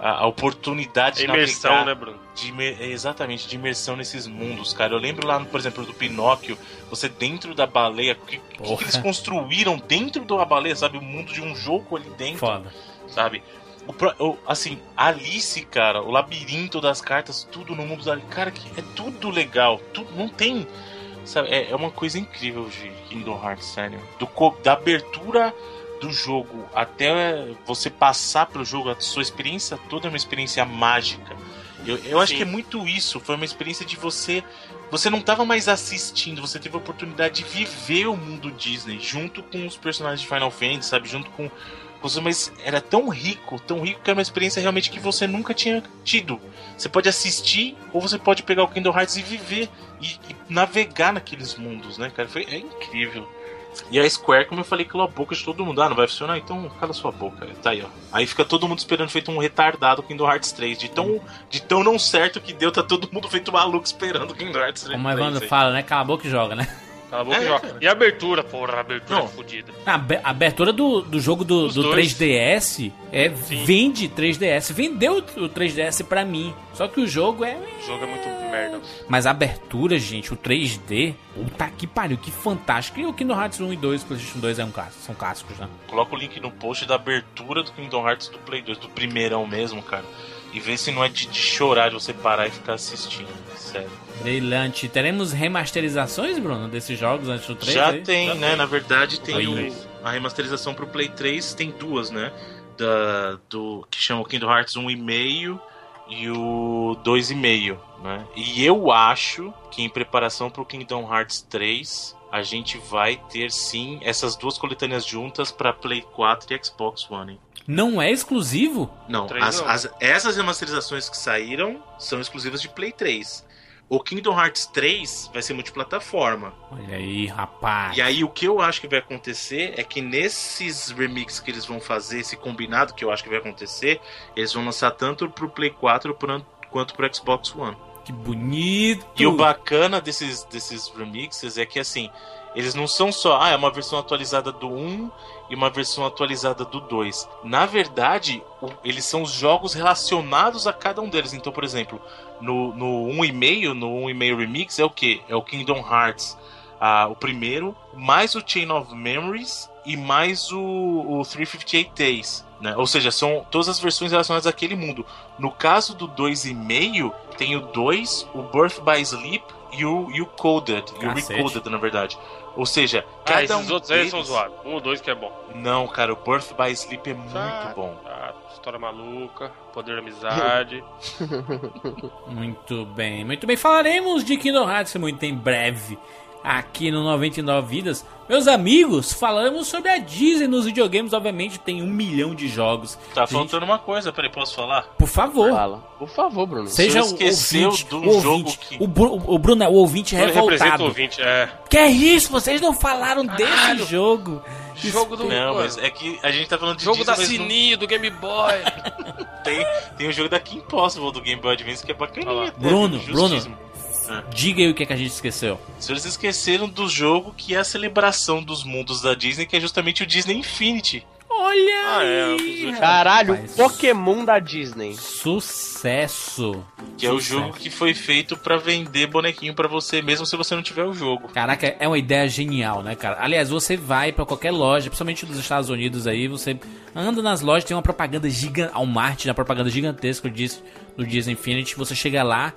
a, a oportunidade de Imersão, navegar né, Bruno? de imer- exatamente, de imersão nesses mundos, cara. Eu lembro lá, por exemplo, do Pinóquio, você dentro da baleia, o que, que eles construíram dentro da baleia, sabe? O mundo de um jogo ali dentro, Foda. sabe? O, assim, Alice, cara, o labirinto das cartas, tudo no mundo da cara, que é tudo legal, tudo, não tem, sabe? É, é uma coisa incrível de Kingdom Hearts, sério. Do, da abertura do jogo até você passar pelo jogo, a sua experiência toda é uma experiência mágica. Eu, eu acho que é muito isso. Foi uma experiência de você. Você não estava mais assistindo, você teve a oportunidade de viver o mundo Disney junto com os personagens de Final Fantasy, sabe? Junto com. Mas era tão rico, tão rico que era uma experiência realmente que você nunca tinha tido. Você pode assistir ou você pode pegar o Kingdom Hearts e viver e, e navegar naqueles mundos, né, cara? Foi, é incrível. E a Square, como eu falei, calou a boca de todo mundo. Ah, não vai funcionar? Então cala sua boca. Tá aí, ó. Aí fica todo mundo esperando feito um retardado Kingdom Hearts 3. De tão, de tão não certo que deu, tá todo mundo feito maluco esperando o Kingdom Hearts 3. Como o Evandro aí. fala, né? Cala a boca e joga, né? Cala a boca É, e joga. cara. E a abertura, porra, a abertura Não. é fodida. A abe- a abertura do, do jogo do, do dois. 3DS é vende 3DS. Vendeu o 3DS pra mim. Só que o jogo é. O jogo é muito merda. Mas a abertura, gente, o 3D, puta que pariu, que fantástico. E o Kingdom Hearts 1 e 2, PlayStation 2 é um clássico, são clássicos, né? Coloca o link no post da abertura do Kingdom Hearts do Play 2, do primeirão mesmo, cara. E vê se não é de, de chorar de você parar e ficar assistindo. Sério. Brilhante. Teremos remasterizações, Bruno, desses jogos antes do 3? Já aí? tem, né? Na verdade, tem o, a remasterização pro Play 3, tem duas, né? Da, do que chama o Kingdom Hearts 1,5 e o 2,5, né? E eu acho que em preparação pro Kingdom Hearts 3, a gente vai ter sim essas duas coletâneas juntas pra Play 4 e Xbox One. hein? Não é exclusivo? Não, as- as- essas remasterizações que saíram são exclusivas de Play 3. O Kingdom Hearts 3 vai ser multiplataforma. Olha aí, rapaz. E aí o que eu acho que vai acontecer é que nesses remixes que eles vão fazer, esse combinado que eu acho que vai acontecer, eles vão lançar tanto pro Play 4 por- quanto pro Xbox One. Que bonito. E o bacana desses, desses remixes é que assim, eles não são só, ah, é uma versão atualizada do 1 e uma versão atualizada do 2. Na verdade, o- eles são os jogos relacionados a cada um deles. Então, por exemplo, no, no 1,5, no 1,5 Remix é o que? É o Kingdom Hearts, ah, o primeiro, mais o Chain of Memories e mais o, o 358 Days. Né? Ou seja, são todas as versões relacionadas àquele mundo. No caso do 2,5, tem o 2, o Birth by Sleep e o, e o Coded. E o Cacete. Recoded, na verdade. Ou seja, Ah, cada esses um outros aí deles... são zoados. Um ou dois que é bom. Não, cara, o Birth by Sleep é muito Ah, bom. ah, história maluca, poder da amizade. Muito bem, muito bem. Falaremos de Kingdom Hearts muito em breve. Aqui no 99 Vidas. Meus amigos, falamos sobre a Disney nos videogames. Obviamente, tem um milhão de jogos. Tá Gente, faltando uma coisa, peraí, posso falar? Por favor. Fala. Por favor, Bruno. Seja Você o esqueceu ouvinte, do o jogo ouvinte. que- O, Bru- o Bruno é o ouvinte Ele representa o revoltado. ouvinte, é. Que é isso? Vocês não falaram desse jogo. Jogo do. Não, mas é que a gente tá falando de Jogo Disney, da mas não Sininho, do Game Boy. tem, tem o jogo da Kim Possible do Game Boy Advance que é bacaninha. Bruno? Bruno. Diga aí o que, é que a gente esqueceu. Se eles esqueceram do jogo que é a celebração dos mundos da Disney, que é justamente o Disney Infinity. Olha Ah, é, aí, os- Caralho, rapaz. Pokémon da Disney. Sucesso. Que é o jogo que foi feito pra vender bonequinho pra você, mesmo se você não tiver o jogo. Caraca, é uma ideia genial, né, cara? Aliás, você vai pra qualquer loja, principalmente dos Estados Unidos aí, você anda nas lojas, tem uma propaganda gigante, ao Marte, uma propaganda gigantesca do Dis- do Disney Infinity, você chega lá,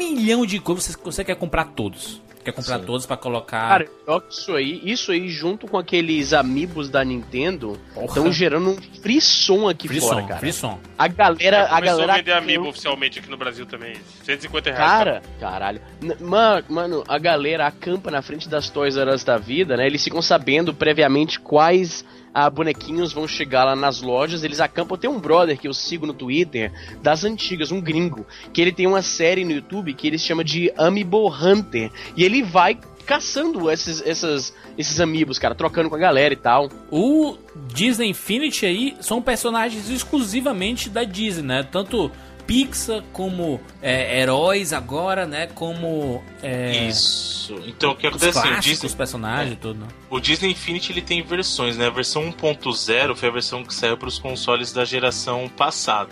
milhão de coisas, você, você quer comprar todos. Quer comprar todos pra colocar... Cara, isso aí, isso aí junto com aqueles amigos da Nintendo, estão gerando um frisson aqui Frisson, fora, cara. frisson. A galera, a galera a vender Amiibo oficialmente aqui no Brasil também. 150 reais. Cara, caralho. N- Mano, mano, a galera acampa na frente das Toys R Us da vida, né? Eles ficam sabendo previamente quais ah, bonequinhos vão chegar lá nas lojas. Eles acampam. Tem um brother que eu sigo no Twitter, das antigas, um gringo, que ele tem uma série no YouTube que ele chama de Amiibo Hunter. E ele vai caçando esses, essas, esses amigos, cara, trocando com a galera e tal. O Disney Infinity aí são personagens exclusivamente da Disney, né? Tanto Pixar como é, heróis agora, né? Como é, Isso. Então o que acontece assim, o Disney, os personagens e tudo. né? o Disney Infinity ele tem versões, né? A versão 1.0 foi a versão que saiu para os consoles da geração passada.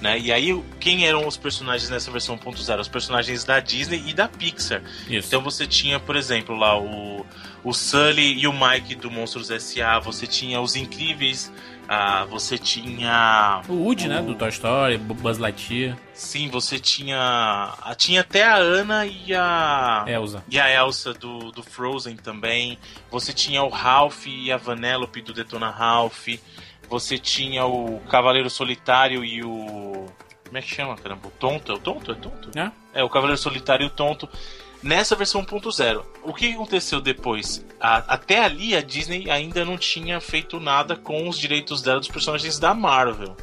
Né? E aí, quem eram os personagens nessa versão 1.0? Os personagens da Disney e da Pixar. Isso. Então você tinha, por exemplo, lá o, o Sully e o Mike do Monstros S.A., você tinha os Incríveis, ah, você tinha. O Woody, né? Do Toy Story, Bu- Buzz Lightyear, Sim, você tinha. ah, Tinha até a Ana e a. Elsa. E a Elsa do, do Frozen também. Você tinha o Ralph e a Vanellope do Detona Ralph. Você tinha o Cavaleiro Solitário e o. Como é que chama, caramba? O Tonto? É o Tonto? É Tonto? É? É, o Cavaleiro Solitário e o Tonto. Nessa versão 1.0, o que aconteceu depois? A- até ali a Disney ainda não tinha feito nada com os direitos dela dos personagens da Marvel.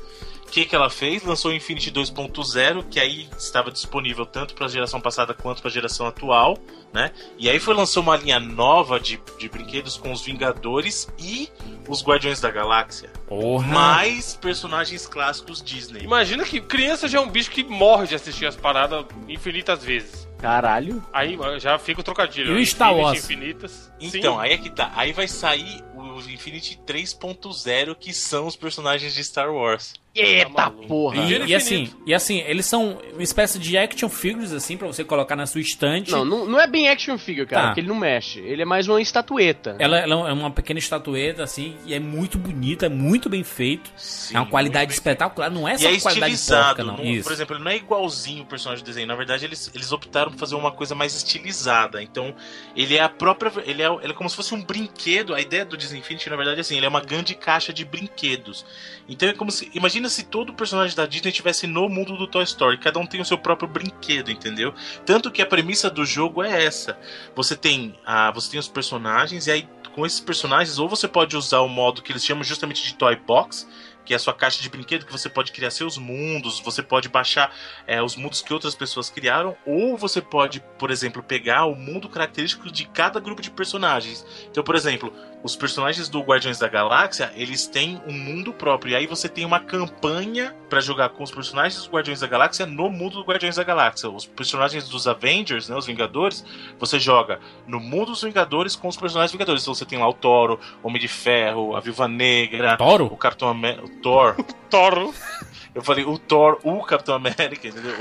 O que, que ela fez? Lançou o Infinity 2.0, que aí estava disponível tanto para a geração passada quanto para a geração atual, né? E aí foi lançou uma linha nova de, de brinquedos com os Vingadores e os Guardiões da Galáxia. Porra. Mais personagens clássicos Disney. Imagina que criança já é um bicho que morre de assistir as paradas infinitas vezes. Caralho. Aí já fica o trocadilho. E o Star Infinity, Wars? Infinitas. Então, Sim. aí é que tá. Aí vai sair os Infinity 3.0, que são os personagens de Star Wars. Eita maluco. porra. E, e assim, e assim, eles são uma espécie de action figures, assim, pra você colocar na sua estante. Não, não, não é bem action figure, cara, Tá. porque ele não mexe. Ele é mais uma estatueta. Ela, ela é uma pequena estatueta, assim, e é muito bonita, é muito bem feito. Sim, é uma qualidade espetacular, não é E só é qualidade estilizado. porca, não. não- Isso. por exemplo, ele não é igualzinho o personagem do desenho. Na verdade, eles, eles optaram por fazer uma coisa mais estilizada. Então, ele é a própria. Ele é, ele é como se fosse um brinquedo. A ideia do Disney Infinity, na verdade, é assim: ele é uma grande caixa de brinquedos. Então é como se. Imagina se todo personagem da Disney estivesse no mundo do Toy Story. Cada um tem o seu próprio brinquedo, entendeu? Tanto que a premissa do jogo é essa. Você tem, a, você tem os personagens, e aí com esses personagens, ou você pode usar o modo que eles chamam justamente de Toy Box, que é a sua caixa de brinquedo, que você pode criar seus mundos, você pode baixar é, os mundos que outras pessoas criaram, ou você pode, por exemplo, pegar o mundo característico de cada grupo de personagens. Então, por exemplo, os personagens do Guardiões da Galáxia, eles têm um mundo próprio, e aí você tem uma campanha pra jogar com os personagens dos Guardiões da Galáxia no mundo do Guardiões da Galáxia. Os personagens dos Avengers, né, os Vingadores, você joga no mundo dos Vingadores com os personagens Vingadores. Então você tem lá o Toro, Homem de Ferro, a Viúva Negra, Toro? o Capitão América, o Thor. Eu falei o Thor, o Capitão América, entendeu?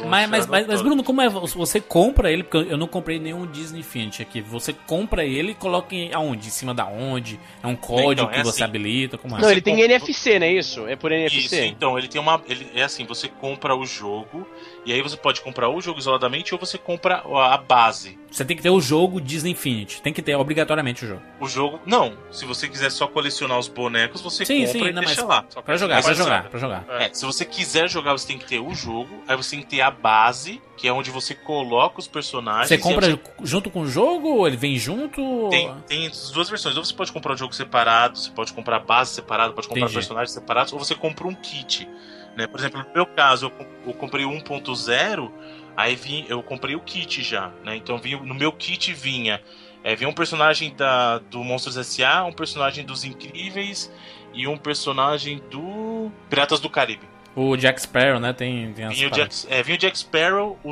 O- o Mas, mas, mas, mas, Thor. Bruno, como é? Você compra ele, porque eu não comprei nenhum Disney Infinity aqui. Você compra ele e coloca em, aonde? Em cima da onde? É um código Então, é que você assim. habilita? Como é? Não, ele tem compra- NFC, não é isso? É por NFC? Isso, então, ele tem uma. Ele, é assim, você compra o jogo, e aí você pode comprar o jogo isoladamente ou você compra a a base. Você tem que ter o jogo Disney Infinity. Tem que ter obrigatoriamente o jogo. O jogo. Não, se você quiser só colecionar os bonecos, você Sim, compra sim, e não, deixa lá. Pra jogar, pra jogar, pra jogar. É, Se você quiser jogar, você tem que ter o jogo, aí você tem que ter a base, que é onde você coloca os personagens. Você compra você- junto com o jogo ou ele vem junto? Tem, tem as duas versões. Ou você pode comprar o jogo separado, você pode comprar base separada, pode comprar Entendi. personagens separados, ou você compra um kit. Né? Por exemplo, no meu caso, eu, com- eu comprei o 1.0, aí vim, eu comprei o kit já. Né? Então vinha, no meu kit vinha. É, vinha um personagem da, do Monstros S.A., um personagem dos Incríveis e um personagem do Piratas do Caribe. O Jack Sparrow, né? Tem, tem Vinha o. Jack, é, vinha o Jack Sparrow, o,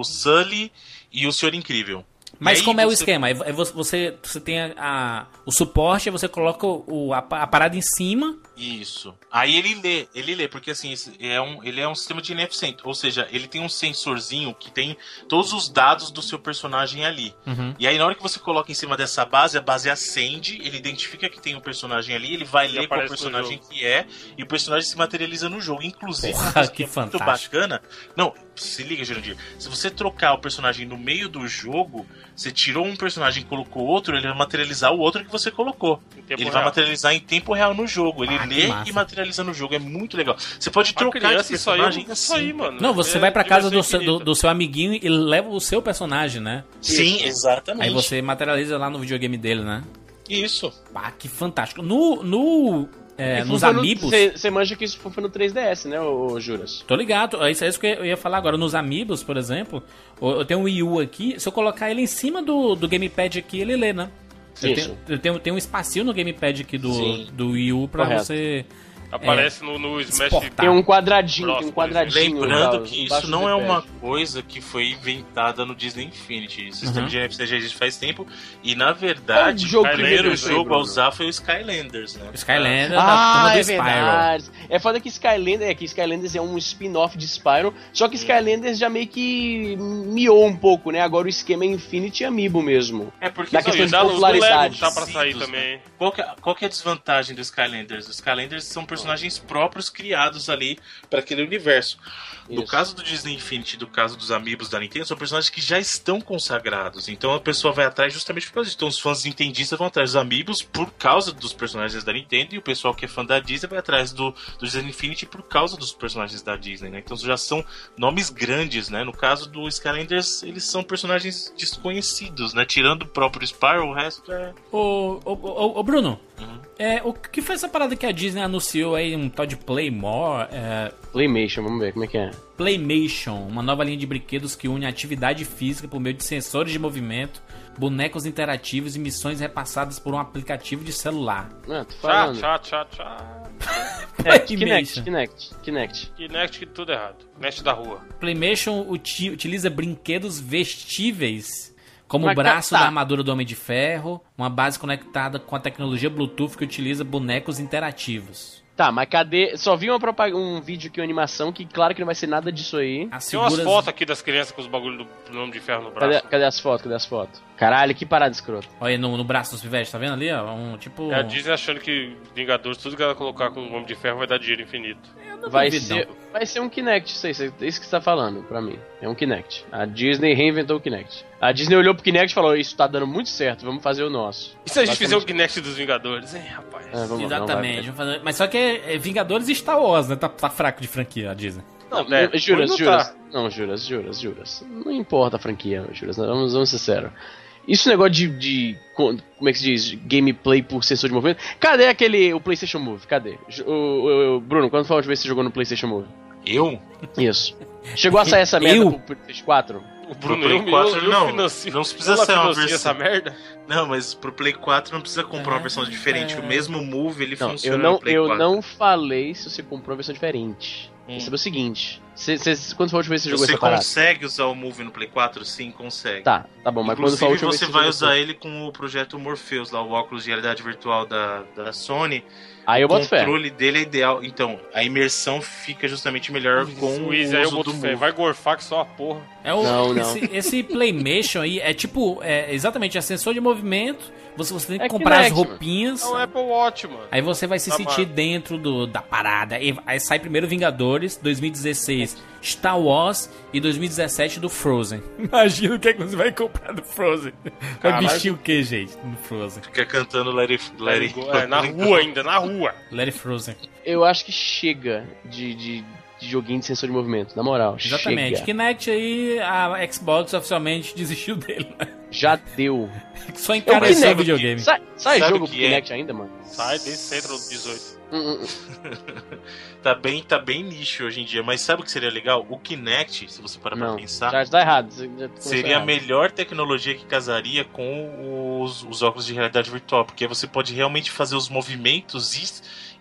o Sully e o Senhor Incrível. Mas E aí como é o você- esquema? É é vo- você, você tem a, a- o suporte, aí você coloca o, a, a parada em cima. Isso. Aí ele lê, ele lê, porque assim, esse é um, ele é um sistema de NFC, ou seja, ele tem um sensorzinho que tem todos os dados do seu personagem ali. Uhum. E aí na hora que você coloca em cima dessa base, a base acende, ele identifica que tem um personagem ali, ele vai ler qual personagem que é, e o personagem se materializa no jogo. Inclusive, Porra, coisa que é muito fantástico. bacana. Não, se liga, Jurandir. Se você trocar o personagem no meio do jogo, você tirou um personagem e colocou outro, ele vai materializar o outro que você colocou. Ele vai real. materializar em tempo real no jogo. Ele Ah, lê e materializa no jogo. É muito legal. Você pode Pra trocar criança, isso aí, personagem isso aí, assim. mano. Não, você É vai pra casa do seu, do, do seu amiguinho e leva o seu personagem, né? Sim, exatamente. Aí você materializa lá no videogame dele, né? Isso. Ah, que fantástico. No. no é, nos Amiibos. Você manja que isso foi no 3DS, né, ô Juras? Tô ligado, é isso, é isso que eu ia falar agora. Nos Amiibos, por exemplo, eu tenho um Wii U aqui, se eu colocar ele em cima do, do gamepad aqui, ele lê, né? Eu tenho, eu tenho, tenho um espacinho no gamepad aqui do, Sim. do Wii U pra Correto. você. Aparece no, no Smash exportar. Tem um quadradinho, tem um Próximo, quadradinho. Lembrando que isso do não é uma coisa que foi inventada no Disney Infinity. O sistema Uhum. de NFC já existe faz tempo. E na verdade, o primeiro jogo a usar foi o Skylanders, né? Skylander da Ah, turma do é Spyro. verdade. É foda que Skylanders, é que Skylanders é um spin-off de Spyro, só que Skylanders já meio que miou um pouco, né? Agora o esquema é Infinity e Amiibo mesmo. É porque Da questão de do Lego, popularidade. tá pra sair também. Qual que, é, qual que é a desvantagem dos Skylanders? Os Skylanders são personagens próprios criados ali para aquele universo. No Isso. caso do Disney Infinity, do caso dos Amiibos da Nintendo, são personagens que já estão consagrados. Então a pessoa vai atrás justamente por causa disso. Então os fãs nintendistas vão atrás dos Amiibos por causa dos personagens da Nintendo e o pessoal que é fã da Disney vai atrás do, do Disney Infinity por causa dos personagens da Disney, né? Então já são nomes grandes, né? No caso do Skylanders, eles são personagens desconhecidos, né? Tirando o próprio Spyro, o resto é... Ô, ô, ô, ô, Bruno, Uhum. é, o que foi essa parada que a Disney anunciou aí, um tal de Playmore? É, Playmation, vamos ver como é que é. Playmation, uma nova linha de brinquedos que une atividade física por meio de sensores de movimento, bonecos interativos e missões repassadas por um aplicativo de celular. Ah, tô falando. tchá, tchá, tchá. É. Kinect, Kinect, Kinect. Kinect que tudo errado. Kinect da rua. Playmation uti- utiliza brinquedos vestíveis, como Mas o braço tá. da armadura do Homem de Ferro, uma base conectada com a tecnologia Bluetooth que utiliza bonecos interativos. Tá, mas cadê? Só vi uma propag... um vídeo aqui, uma animação, que claro que não vai ser nada disso aí. As Tem umas figuras- fotos aqui das crianças com os bagulho do nome de ferro no braço. Cadê, cadê as fotos? Cadê as fotos? Caralho, que parada escrota. Olha aí no, no braço dos pivetes, tá vendo ali? Ó, um tipo. É a Disney achando que Vingadores, tudo que ela colocar com o nome de ferro vai dar dinheiro infinito. Vai duvido, ser, vai ser um Kinect, isso aí, isso que você tá falando pra mim. É um Kinect. A Disney reinventou o Kinect. A Disney olhou pro Kinect e falou: Isso tá dando muito certo, vamos fazer o nosso. E se a gente Basicamente- fizer o Kinect dos Vingadores, hein, rapaz? É, vamos, Exatamente. Não, vamos fazer- Mas só que é, é Vingadores e Star Wars, né? Tá, tá fraco de franquia a Disney. não, Não, né? juras, Não juras. tá. Não, juras, juras, juras. Não importa a franquia, juras. Vamos, vamos ser sérios. Isso negócio de, de. Como é que se diz? Gameplay por sensor de movimento. Cadê aquele. O PlayStation Move? Cadê? O, o- o- Bruno, quando foi a última vez que você jogou no PlayStation Move? Eu? Isso. Chegou a sair essa merda Eu? pro PlayStation 4? O Bruno, Pro Play eu, 4 eu, eu não. financio- Não precisa ser uma versão. essa merda? Não, mas pro Play 4 não precisa comprar uma versão diferente. O mesmo Move ele Não, funciona eu não, no Play eu 4. não falei se você comprou uma versão diferente. Hum. Perceba o seguinte: cê, cê, quando foi a última vez que você jogou Você parada? consegue usar o Move no Play 4? Sim, consegue. Tá, tá bom, mas quando foi a Inclusive, última vez você que vai usar ele com o projeto Morpheus, lá o óculos de realidade virtual da, da Sony. Aí eu o boto fé. controle dele é ideal. Então, a imação fica justamente melhor com o Luiz, aí eu uso boto do fé. Move. Vai gorfar que só a porra. É o, Não, não. Esse, esse Playmation aí é tipo, é exatamente, é sensor de movimento. Você, você tem que É comprar as Kinect, mano. roupinhas. É o Apple Watch, mano. Aí você vai se Tá sentir dentro do, da parada. Aí sai primeiro Vingadores, 2016 Star Wars e 2017 do Frozen. Imagina o que é que você vai comprar do Frozen. Vai vestir o que, gente, no Frozen? Fica cantando Let It, let it É, na rua ainda, na rua. Let It Frozen. Eu acho que chega de, de, de joguinho de sensor de movimento, na moral. Exatamente. Chega. Kinect aí, a Xbox oficialmente desistiu dele. né? Já deu. Só É o encareceu o Kinect. videogame. Sai, sai jogo o pro que é? Kinect ainda, mano? Sai desse centro 18. Hum, hum, Tá bem, tá bem nicho hoje em dia. Mas sabe o que seria legal? O Kinect, se você parar pra Não, pensar, já tá errado. já seria a errado. melhor tecnologia que casaria com os, os óculos de realidade virtual. Porque você pode realmente fazer os movimentos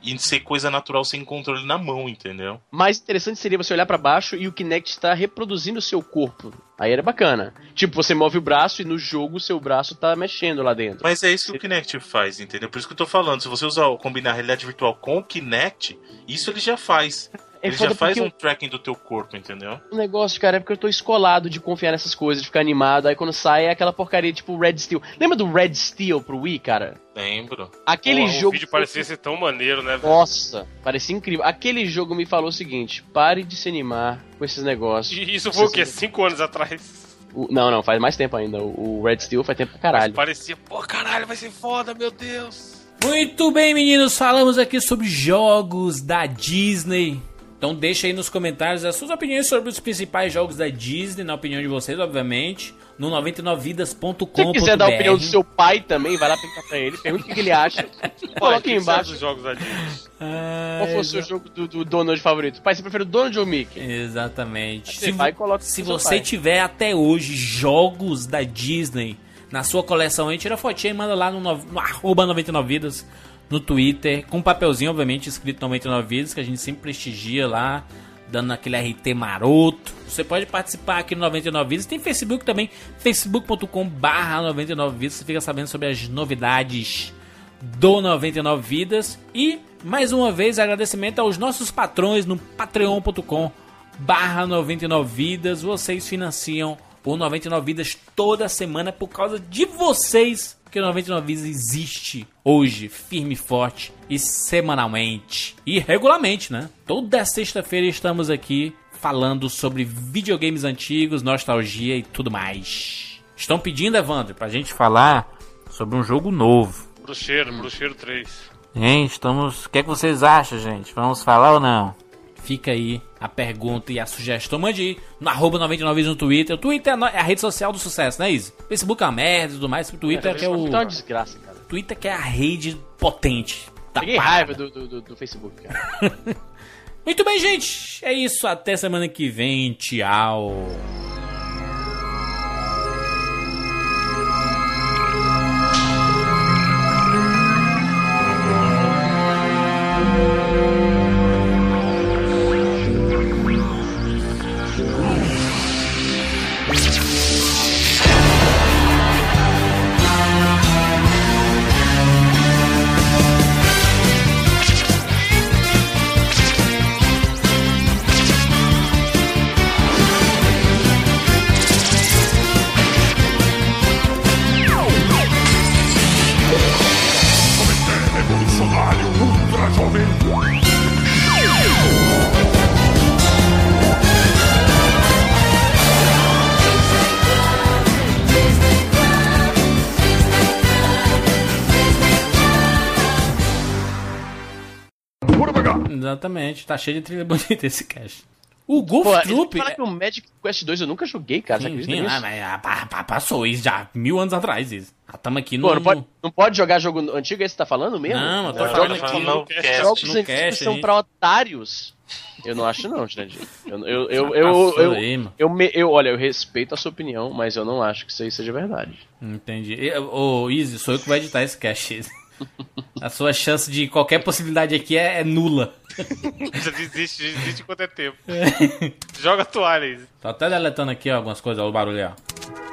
e, e ser coisa natural sem controle na mão, entendeu? Mais interessante seria você olhar pra baixo e o Kinect está reproduzindo o seu corpo. Aí era bacana. Tipo, você move o braço e no jogo o seu braço tá mexendo lá dentro. Mas é isso que o Kinect faz, entendeu? Por isso que eu tô falando. Se você usar, combinar a realidade virtual com o Kinect, isso ele já faz. É ele já faz um tracking do teu corpo, entendeu? O negócio, cara, é porque eu tô escolado de confiar nessas coisas, de ficar animado. Aí quando sai é aquela porcaria tipo Red Steel. Lembra do Red Steel pro Wii, cara? Lembro. Aquele Porra, jogo. O vídeo parecia ser tão maneiro, né? velho? Nossa, parecia incrível. Aquele jogo me falou o seguinte: pare de se animar com esses negócios. E isso foi o quê? Cinco anos atrás. O- não, não, faz mais tempo ainda. O o Red Steel faz tempo pra caralho. Parecia, pô, caralho, vai ser foda, meu Deus. Muito bem, meninos, falamos aqui sobre jogos da Disney. Então deixa aí nos comentários as suas opiniões sobre os principais jogos da Disney, na opinião de vocês, obviamente, no 99vidas.com.br. Se quiser dar a opinião do seu pai também, vai lá perguntar pra ele, pergunta o que ele acha. Coloca aqui embaixo. Os jogos da Disney. Qual foi o seu jogo do, do Donald favorito? Pai, você prefere o Donald ou o Mickey? Exatamente. Você vai e coloca se você pai. tiver até hoje jogos da Disney na sua coleção aí, tira a fotinha e manda lá no, no, no arroba 99vidas no Twitter, com um papelzinho, obviamente, escrito 99vidas, que a gente sempre prestigia lá, dando aquele RT maroto. Você pode participar aqui no 99vidas. Tem Facebook também, facebook.com barra 99vidas, você fica sabendo sobre as novidades do 99 Vidas. E, mais uma vez, agradecimento aos nossos patrões no patreon.com barra 99 Vidas. Vocês financiam o 99 Vidas toda semana por causa de vocês que o 99 Vidas existe hoje, firme e forte e semanalmente e regularmente, né? Toda sexta-feira estamos aqui falando sobre videogames antigos, nostalgia e tudo mais. Estão pedindo, Evandro, pra gente falar sobre um jogo novo. Bruxeiro, Bruxeiro 3. Hein, estamos. O que, é que vocês acham, gente? Vamos falar ou não? Fica aí a pergunta e a sugestão. Mande no arroba 99 no Twitter. O Twitter é a é a rede social do sucesso, não é isso? Facebook é uma merda e tudo mais. O Twitter que é o. Tá uma desgraça, cara. Twitter que é a rede potente. Tá Peguei parada. raiva do, do, do- do Facebook, cara. Muito bem, gente. É isso. Até semana que vem. Tchau. Exatamente. Tá cheio de trilha bonita esse cast. O Golf Pô, Troop. Fala que o Magic Quest 2 eu nunca joguei, cara. Sim, sim, ah, mas, ah, pa- pa- passou isso já mil anos atrás. Isso. Ah, tamo aqui no. Pô, não pode, não pode jogar jogo antigo, é esse que você tá falando mesmo? Não, eu tô falando Jogos aqui no cast. Jogos no antigos cast, são gente. pra otários. Eu não acho não, Jurandir. Eu, eu, eu, Já eu, eu, eu, olha, eu respeito a sua opinião, mas eu não acho que isso aí seja verdade. Entendi. Ô, Easy, sou eu que vou editar esse cast. A sua chance de qualquer possibilidade aqui é, é nula. Já desiste, desiste enquanto é tempo. Joga a toalha aí. Tô até deletando aqui ó, algumas coisas, ó, o barulho, ó.